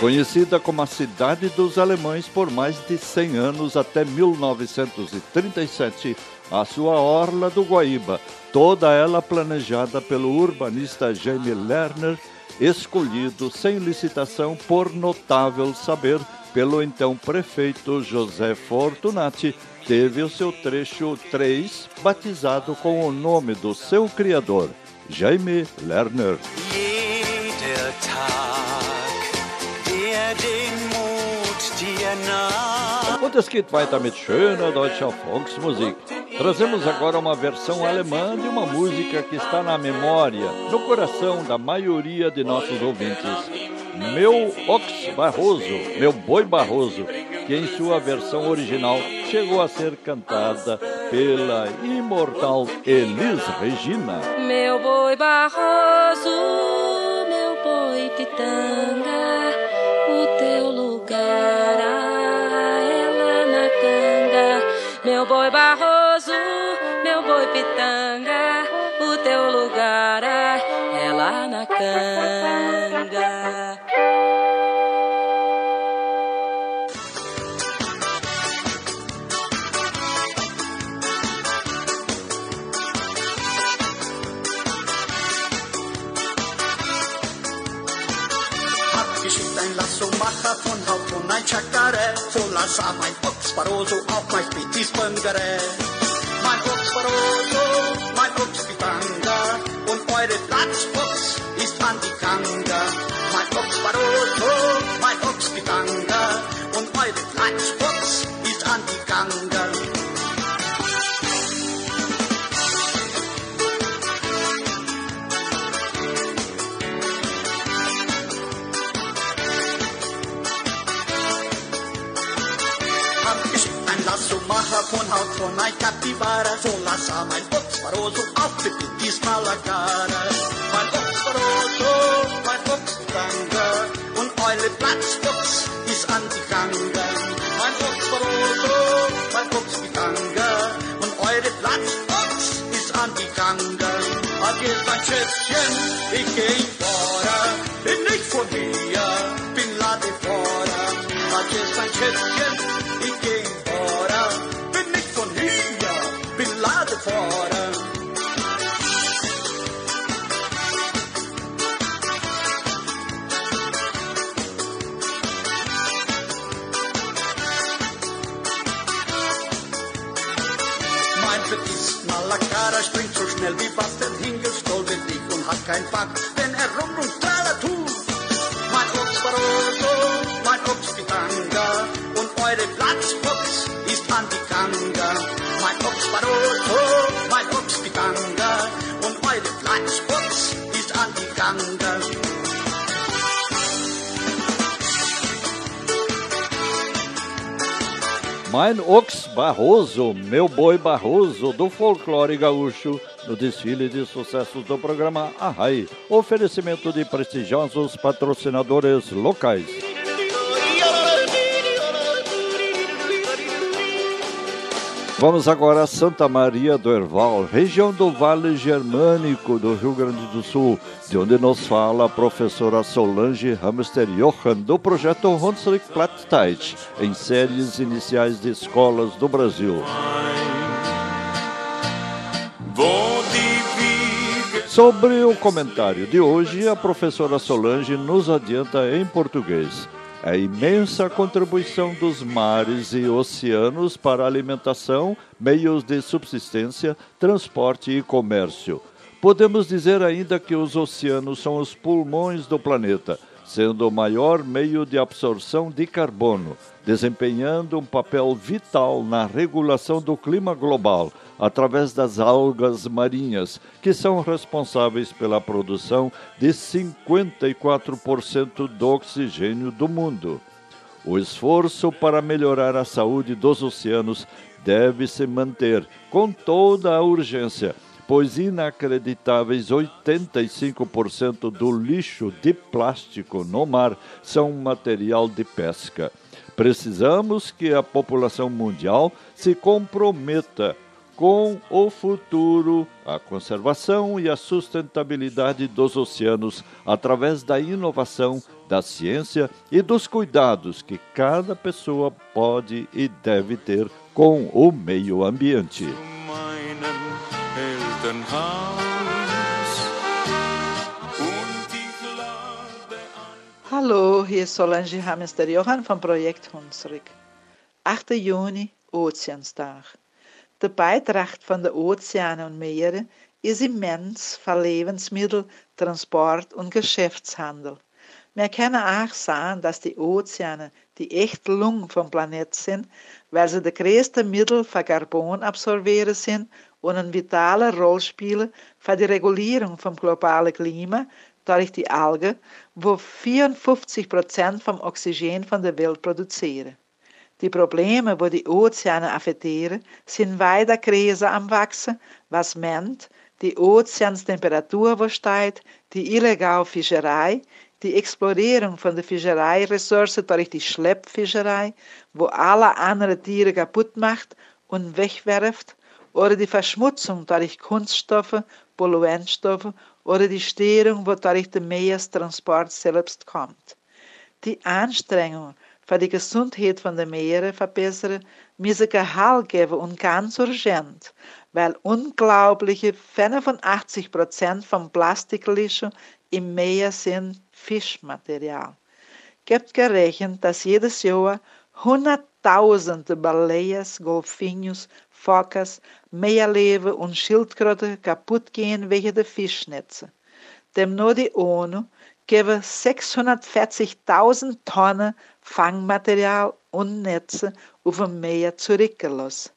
Conhecida como a Cidade dos Alemães por mais de 100 anos até 1937, a sua Orla do Guaíba, toda ela planejada pelo urbanista Jaime Lerner, escolhido sem licitação por notável saber pelo então prefeito José Fortunati, teve o seu trecho 3 batizado com o nome do seu criador, Jaime Lerner. Der den Mut dir naht. Und es geht weiter mit schöner deutscher Volksmusik. Trazemos agora uma versão alemã de uma música que está na memória, no coração da maioria de nossos ouvintes. Meu Ox Barroso, meu Boi Barroso, que em sua versão original chegou a ser cantada pela imortal Elis Regina. Meu boi barroso, meu boi pitanga, é lá na canga. Meu boi barroso, meu boi pitanga, o teu lugar é lá na canga. Haupt und ein Chakarä. Voller Scham mein Ochs Barroso, auch mein Spitzis Böngerä. Mein Ochs Barroso, mein Ochs Pitanga und eure Platzbox ist an die Kanga. Mein Ochs Barroso, mein Ochs Pitanga und eure Platzbox ist an die Kanga. Abgeschickt ein Lassomacher von Haut von ein Capybara. So lass mein Ochsbaroso auf diesmal la cara. Mein Ochsbaroso, mein Ochsbitanga und eure Platzbox ist an die Gange. Mein Ochsbaroso, mein Ochsbitanga und eure Platzbox ist an die Gange. Adieu, mein Schätzchen, ich geh fora, bin nicht von mir, bin lade fora. Adieu, mein Schätzchen, schnell wie Wasser hingestolpert dich und hat kein Fach, wenn er rum und trala tut. Mein Ochsbaroso, mein Ochspitanga und eure Platzbox ist an die Kanga. Mein Ochsbaroso, mein Ochspitanga und eure Platzbox ist an die Kanga. Mein Ox Barroso, meu boi Barroso, do folclore gaúcho, no desfile de sucessos do programa Arrai. Oferecimento de prestigiosos patrocinadores locais. Vamos agora a Santa Maria do Herval, região do Vale Germânico do Rio Grande do Sul, de onde nos fala a professora Solange Hamster Johan, do projeto Hunsrück Plattdeutsch, em séries iniciais de escolas do Brasil. Sobre o comentário de hoje, a professora Solange nos adianta em português. A imensa contribuição dos mares e oceanos para alimentação, meios de subsistência, transporte e comércio. Podemos dizer ainda que os oceanos são os pulmões do planeta, sendo o maior meio de absorção de carbono, desempenhando um papel vital na regulação do clima global, através das algas marinhas, que são responsáveis pela produção de 54% do oxigênio do mundo. O esforço para melhorar a saúde dos oceanos deve se manter com toda a urgência, pois inacreditáveis 85% do lixo de plástico no mar são material de pesca. Precisamos que a população mundial se comprometa com o futuro, a conservação e a sustentabilidade dos oceanos através da inovação, da ciência e dos cuidados que cada pessoa pode e deve ter com o meio ambiente. Hallo, hier ist Solange Hamester Johann vom Projekt Hunsrück. 8 Juni, Ozeansdag. De bijdrage van de oceanen en meren is immens voor levensmiddel, transport en geschäftshandel. Wir können auch sagen, dass die Ozeane die echte Lung vom Planet sind, weil sie de größte Mittel für Carbon absorbieren sind und eine vitale Rolle spielen für die Regulierung vom globalen Klima durch die Algen, wo 54 Prozent vom Oxygen von der Welt produzieren. Die Probleme, wo die Ozeane affektieren, sind weiter Krise am Wachsen, was meint, die Ozeanstemperatur, wo steigt, die illegale Fischerei, die Explorierung von der Fischereiressourcen durch die Schleppfischerei, wo alle anderen Tiere kaputt macht und wegwerft, oder die Verschmutzung durch Kunststoffe, Polluentstoffe oder die Störung, wo durch den Meerestransport selbst kommt. Die Anstrengung für die Gesundheit von den Meeren verbessern, müssen Gehalt geben und ganz urgent, weil unglaubliche 85 Prozent vom Plastiklischen im Meer sind Fischmaterial. Gibt gerechnet, dass jedes Jahr hunderttausende Baleias, Golfinhos, Focas, Meerleven und Schildkröten kaputt gehen wegen der Fischnetze. Dem nur die ONU geben 640.000 Tonnen Fangmaterial und Netze auf dem Meer zurückgelassen.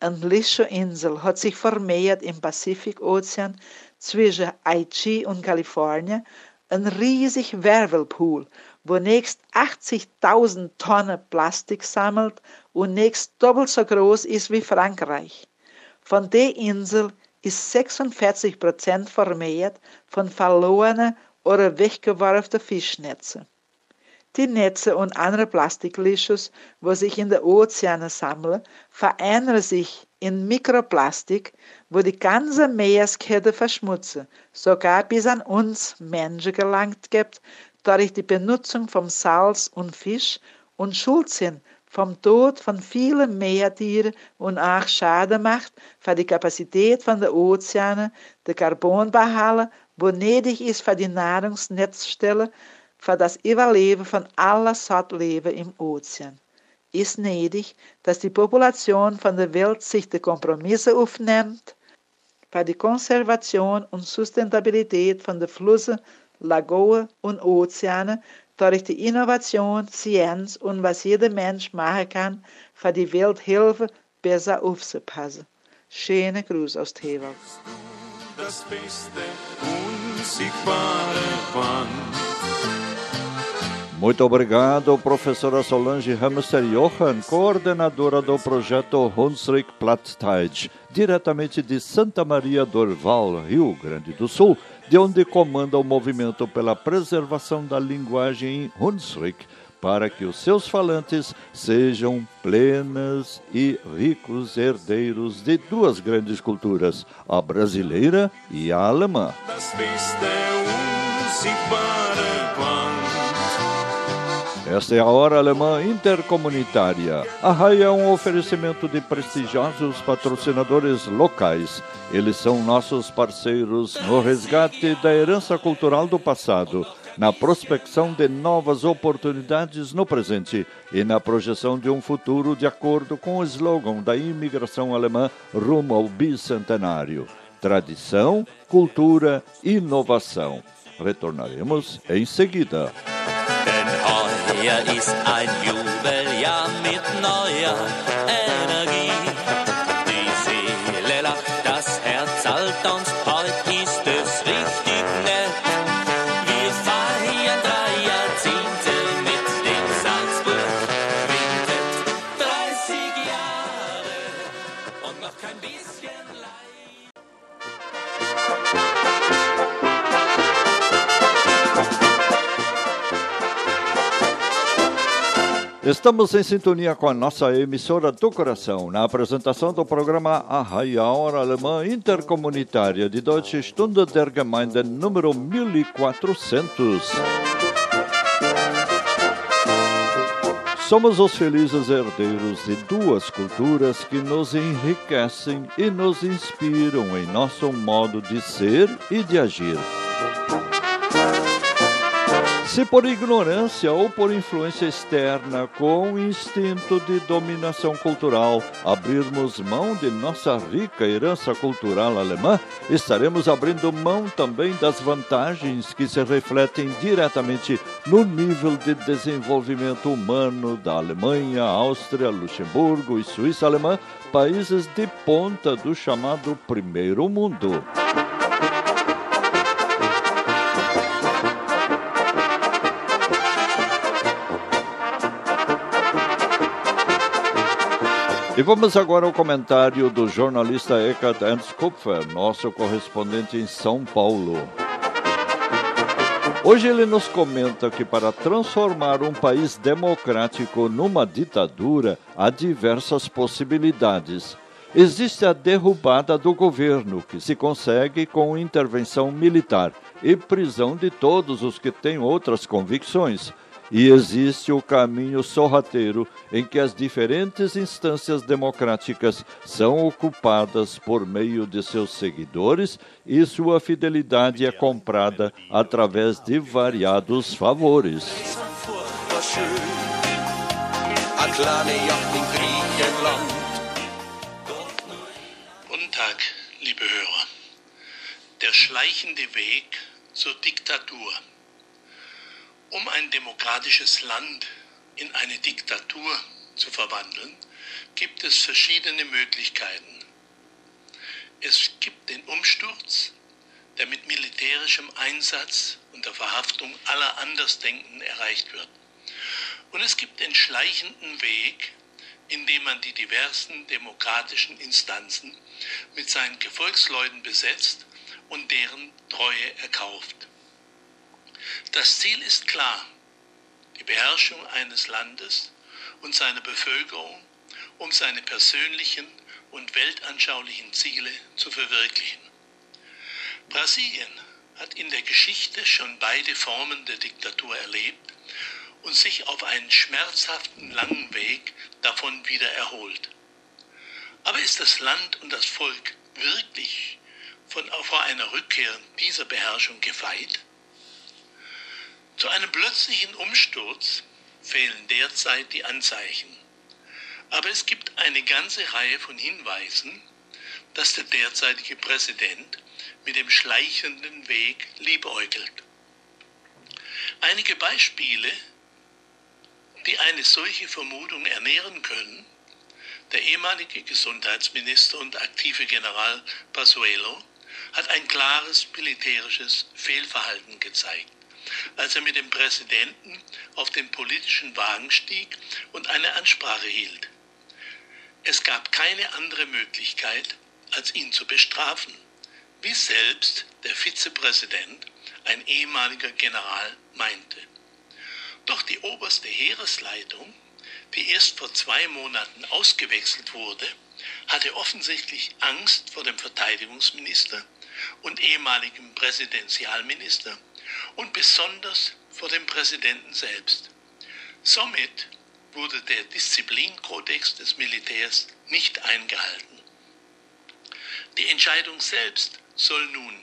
Eine Licho-Insel hat sich vermehrt im Pazifikozean zwischen Aichi und Kalifornien, ein riesig Whirlpool, wo nächst 80.000 Tonnen Plastik sammelt und nächst doppelt so groß ist wie Frankreich. Von der Insel ist 46 Prozent vermehrt von verlorenen oder weggeworfenen Fischnetzen. Die Netze und andere Plastiklischus, wo sich in den Ozeanen sammeln, verändern sich in Mikroplastik, wo die ganze Meereskette verschmutzen, sogar bis an uns Menschen gelangt gibt, durch die Benutzung von Salz und Fisch und schuld sind vom Tod von vielen Meertieren und auch Schaden macht für die Kapazität von den Ozeanen, der Carbonbehalte, wo nötig ist für die Nahrungsnetzstelle, für das Überleben von aller Sortleben im Ozean. Ist nötig, dass die Population von der Welt sich die Kompromisse aufnimmt, für die Konservation und Sustentabilität von den Flüssen, Lagonen und Ozeanen durch die Innovation, Scienz und was jeder Mensch machen kann, für die Welt helfen, besser aufzupassen. Schöne Gruß aus Tewald. Das beste unsichtbare Band. Muito obrigado, professora Solange Hamster Johan, coordenadora do projeto Hunsrück Platzteich, diretamente de Santa Maria do Orval, Rio Grande do Sul, de onde comanda o movimento pela preservação da linguagem em Hunsrück, para que os seus falantes sejam plenas e ricos herdeiros de duas grandes culturas, a brasileira e a alemã. Das. Esta é a Hora Alemã Intercomunitária. A RAI é um oferecimento de prestigiosos patrocinadores locais. Eles são nossos parceiros no resgate da herança cultural do passado, na prospecção de novas oportunidades no presente e na projeção de um futuro de acordo com o slogan da imigração alemã rumo ao bicentenário: tradição, cultura, inovação. Retornaremos em seguida. Heuer ist ein Jubeljahr mit neuer Estamos em sintonia com a nossa emissora do coração, na apresentação do programa A Hora Alemã Intercomunitária de Deutsche Stunde der Gemeinde número 1400. Somos os felizes herdeiros de duas culturas que nos enriquecem e nos inspiram em nosso modo de ser e de agir. Se por ignorância ou por influência externa, com instinto de dominação cultural, abrirmos mão de nossa rica herança cultural alemã, estaremos abrindo mão também das vantagens que se refletem diretamente no nível de desenvolvimento humano da Alemanha, Áustria, Luxemburgo e Suíça alemã, países de ponta do chamado Primeiro Mundo. E vamos agora ao comentário do jornalista Eckhard Ernst Kupfer, nosso correspondente em São Paulo. Hoje ele nos comenta que para transformar um país democrático numa ditadura há diversas possibilidades. Existe a derrubada do governo, que se consegue com intervenção militar e prisão de todos os que têm outras convicções. E existe o caminho sorrateiro em que as diferentes instâncias democráticas são ocupadas por meio de seus seguidores e sua fidelidade é comprada através de variados favores. Guten Tag, liebe Hörer. Der schleichende Weg zur Diktatur. Um ein demokratisches Land in eine Diktatur zu verwandeln, gibt es verschiedene Möglichkeiten. Es gibt den Umsturz der mit militärischem Einsatz und der Verhaftung aller Andersdenkenden erreicht wird. Und es gibt den schleichenden Weg, indem man die diversen demokratischen Instanzen mit seinen Gefolgsleuten besetzt und deren Treue erkauft. Das Ziel ist klar, die Beherrschung eines Landes und seiner Bevölkerung, um seine persönlichen und weltanschaulichen Ziele zu verwirklichen. Brasilien hat in der Geschichte schon beide Formen der Diktatur erlebt und sich auf einen schmerzhaften langen Weg davon wieder erholt. Aber ist das Land und das Volk wirklich von, vor einer Rückkehr dieser Beherrschung gefeit? Zu einem plötzlichen Umsturz fehlen derzeit die Anzeichen. Aber es gibt eine ganze Reihe von Hinweisen, dass der derzeitige Präsident mit dem schleichenden Weg liebäugelt. Einige Beispiele, die eine solche Vermutung ernähren können, der ehemalige Gesundheitsminister und aktive General Pasuelo hat ein klares militärisches Fehlverhalten gezeigt, als er mit dem Präsidenten auf den politischen Wagen stieg und eine Ansprache hielt. Es gab keine andere Möglichkeit, als ihn zu bestrafen, wie selbst der Vizepräsident, ein ehemaliger General, meinte. Doch die oberste Heeresleitung, die erst vor zwei Monaten ausgewechselt wurde, hatte offensichtlich Angst vor dem Verteidigungsminister und ehemaligen Präsidentialminister und besonders vor dem Präsidenten selbst. Somit wurde der Disziplinkodex des Militärs nicht eingehalten. Die Entscheidung selbst soll nun,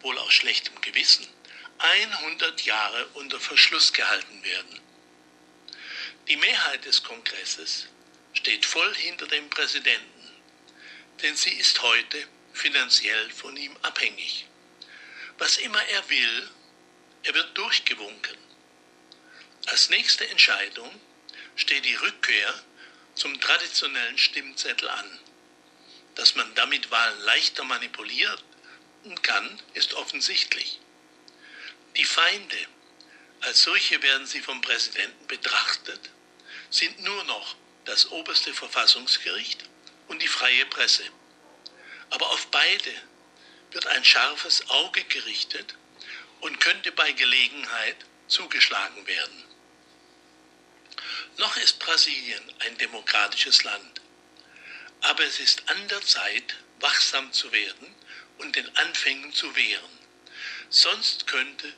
wohl aus schlechtem Gewissen, 100 Jahre unter Verschluss gehalten werden. Die Mehrheit des Kongresses steht voll hinter dem Präsidenten, denn sie ist heute finanziell von ihm abhängig. Was immer er will, er wird durchgewunken. Als nächste Entscheidung steht die Rückkehr zum traditionellen Stimmzettel an. Dass man damit Wahlen leichter manipulieren kann, ist offensichtlich. Die Feinde, als solche werden sie vom Präsidenten betrachtet, sind nur noch das oberste Verfassungsgericht und die freie Presse. Aber auf beide wird ein scharfes Auge gerichtet und könnte bei Gelegenheit zugeschlagen werden. Noch ist Brasilien ein demokratisches Land, aber es ist an der Zeit, wachsam zu werden und den Anfängen zu wehren. Sonst könnte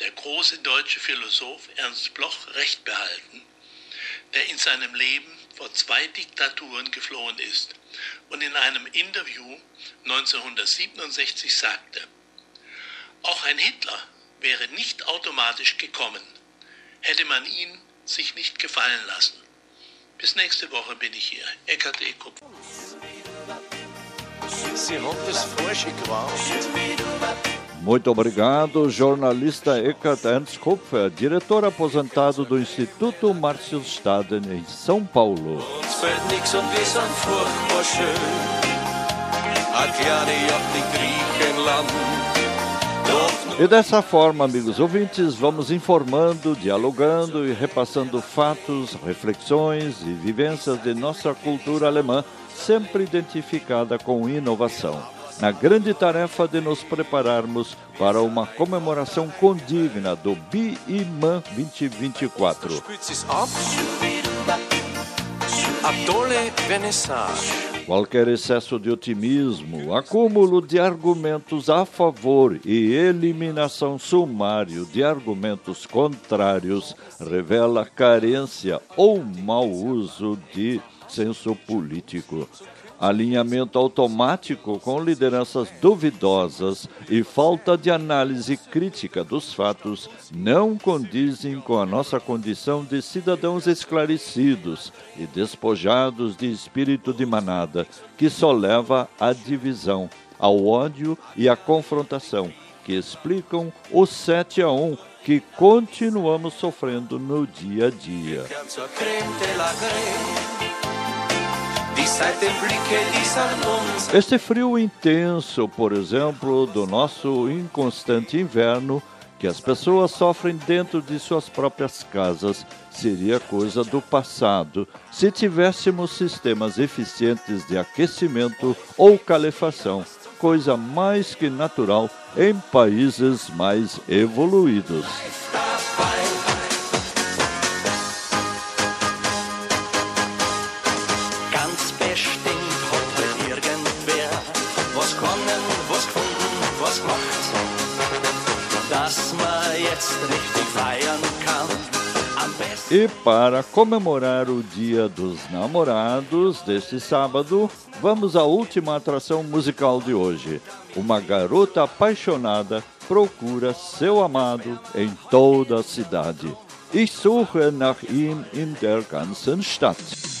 der große deutsche Philosoph Ernst Bloch recht behalten, der in seinem Leben vor zwei Diktaturen geflohen ist und in einem Interview 1967 sagte, auch ein Hitler wäre nicht automatisch gekommen, hätte man ihn sich nicht gefallen lassen. Bis nächste Woche bin ich hier. Eckart E. Kupfer. Sie haben das falsche gewählt. Muito obrigado, jornalista Eckhart Ernst Kupfer, diretor aposentado do Instituto Márcio Staden em São Paulo. Uns E dessa forma, amigos ouvintes, vamos informando, dialogando e repassando fatos, reflexões e vivências de nossa cultura alemã, sempre identificada com inovação na grande tarefa de nos prepararmos para uma comemoração condigna do BIMAN 2024. Qualquer excesso de otimismo, acúmulo de argumentos a favor e eliminação sumário de argumentos contrários revela carência ou mau uso de senso político alinhamento automático com lideranças duvidosas e falta de análise crítica dos fatos não condizem com a nossa condição de cidadãos esclarecidos e despojados de espírito de manada, que só leva à divisão, ao ódio e à confrontação, que explicam o 7 a 1 que continuamos sofrendo no dia a dia. Este frio intenso, por exemplo, do nosso inconstante inverno, que as pessoas sofrem dentro de suas próprias casas, seria coisa do passado. Se tivéssemos sistemas eficientes de aquecimento ou calefação, coisa mais que natural em países mais evoluídos. Was was dass man jetzt richtig feiern kann. E para comemorar o Dia dos Namorados deste sábado, vamos à última atração musical de hoje. Uma garota apaixonada procura seu amado em toda a cidade. Ich suche nach ihm in der ganzen Stadt.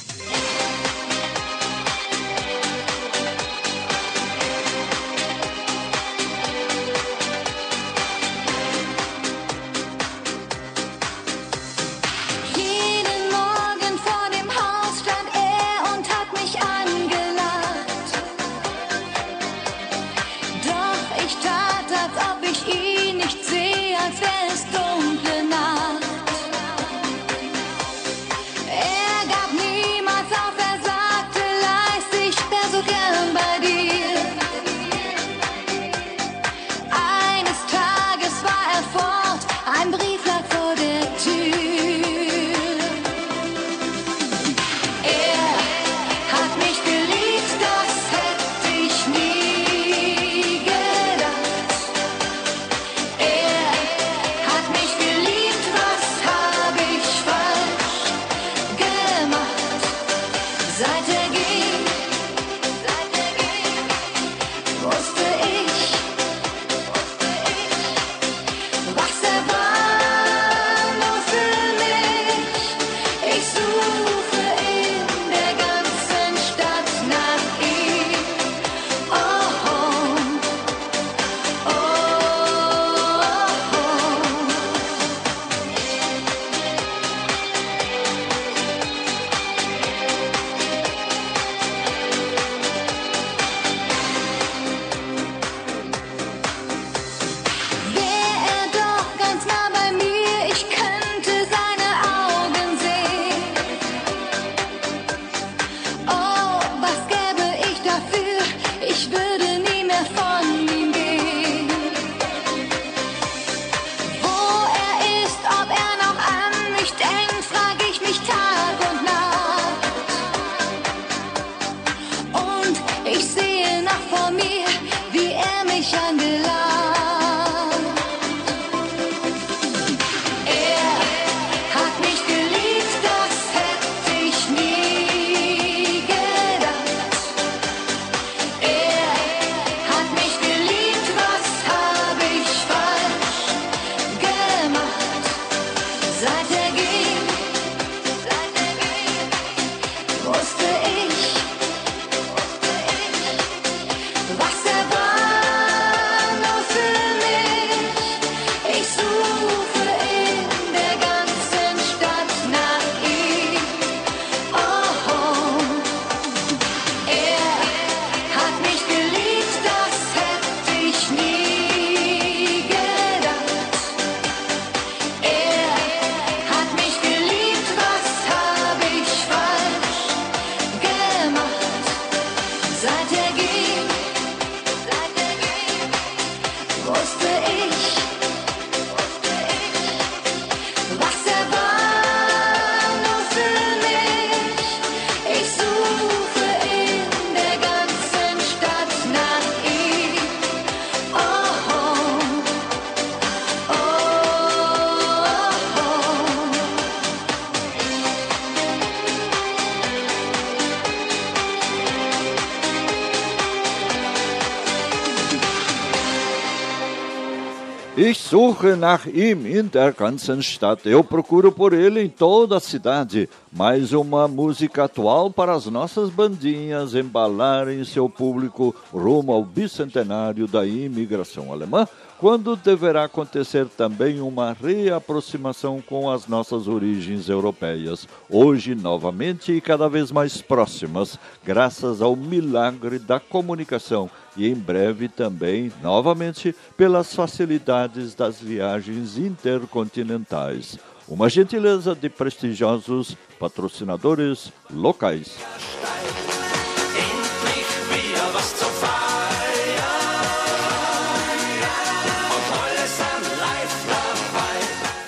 Suche nach ihm in der ganzen Stadt. Eu procuro por ele em toda a cidade. Mais uma música atual para as nossas bandinhas embalarem seu público rumo ao bicentenário da imigração alemã, quando deverá acontecer também uma reaproximação com as nossas origens europeias, hoje novamente e cada vez mais próximas, graças ao milagre da comunicação e em breve também, novamente, pelas facilidades das viagens intercontinentais. Uma gentileza de prestigiosos patrocinadores locais.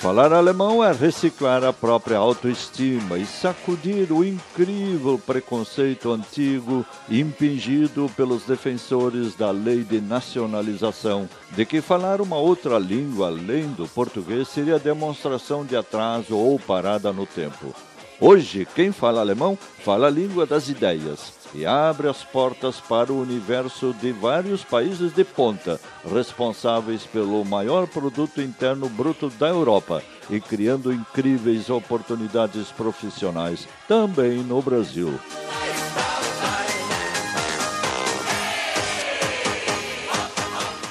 Falar alemão é reciclar a própria autoestima e sacudir o incrível preconceito antigo impingido pelos defensores da lei de nacionalização, de que falar uma outra língua além do português seria demonstração de atraso ou parada no tempo. Hoje, quem fala alemão fala a língua das ideias e abre as portas para o universo de vários países de ponta, responsáveis pelo maior produto interno bruto da Europa e criando incríveis oportunidades profissionais também no Brasil.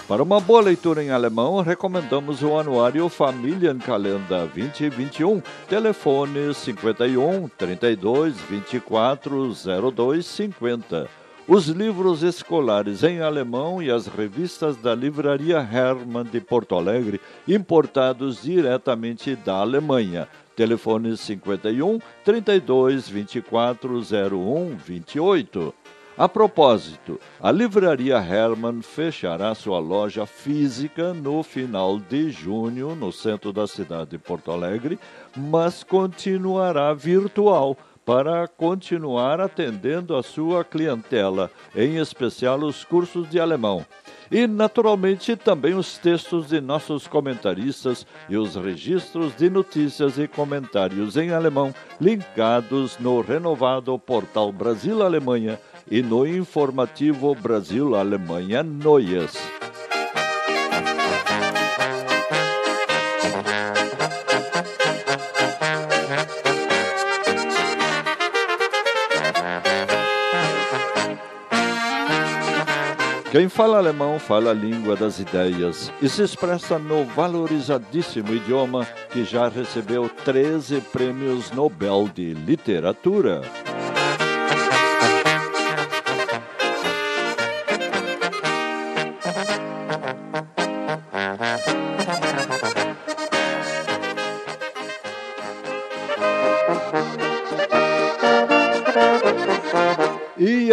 Para uma boa leitura em alemão, recomendamos o anuário Familienkalender 2021, telefone 51 32 24 02 50. Os livros escolares em alemão e as revistas da Livraria Hermann de Porto Alegre, importados diretamente da Alemanha. Telefone 51 32 24 01 28. A propósito, a Livraria Hermann fechará sua loja física no final de junho, no centro da cidade de Porto Alegre, mas continuará virtual para continuar atendendo a sua clientela, em especial os cursos de alemão. E, naturalmente, também os textos de nossos comentaristas e os registros de notícias e comentários em alemão linkados no renovado portal Brasil-Alemanha e no informativo Brasil-Alemanha Noias. Quem fala alemão fala a língua das ideias e se expressa no valorizadíssimo idioma que já recebeu 13 prêmios Nobel de Literatura.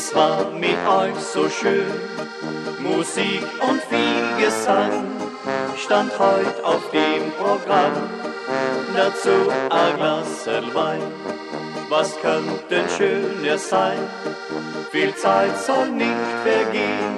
Es war mit euch so schön. Musik und viel Gesang stand heute auf dem Programm. Dazu ein Glas Wein. Was könnte schöner sein? Viel Zeit soll nicht vergehen,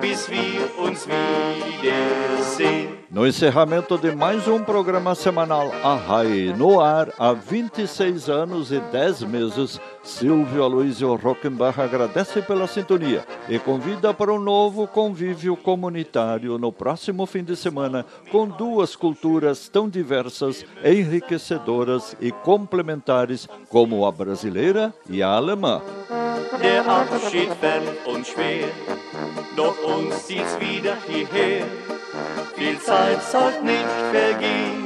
bis wir uns wiedersehen. No encerramento de mais um programa semanal Arrai no ar há 26 anos e 10 meses, Silvio Aloysio Rockenbach agradece pela sintonia e convida para um novo convívio comunitário no próximo fim de semana com duas culturas tão diversas, enriquecedoras e complementares como a brasileira e a alemã. Der Abschied schwer, doch uns wieder hierher. Viel Zeit nicht vergehen,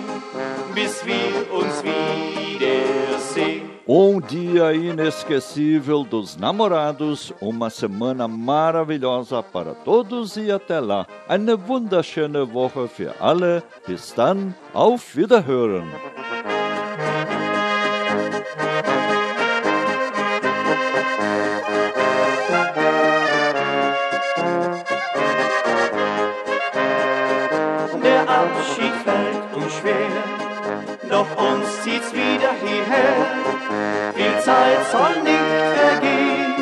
bis wir uns wiedersehen. Um dia inesquecível dos namorados, uma semana maravilhosa para todos e até lá. Eine wunderschöne Woche für alle. Bis dann, auf Wiederhören. Doch uns zieht's wieder hierher. Viel Zeit soll nicht vergehen,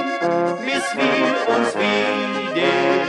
bis wir uns wiedersehen.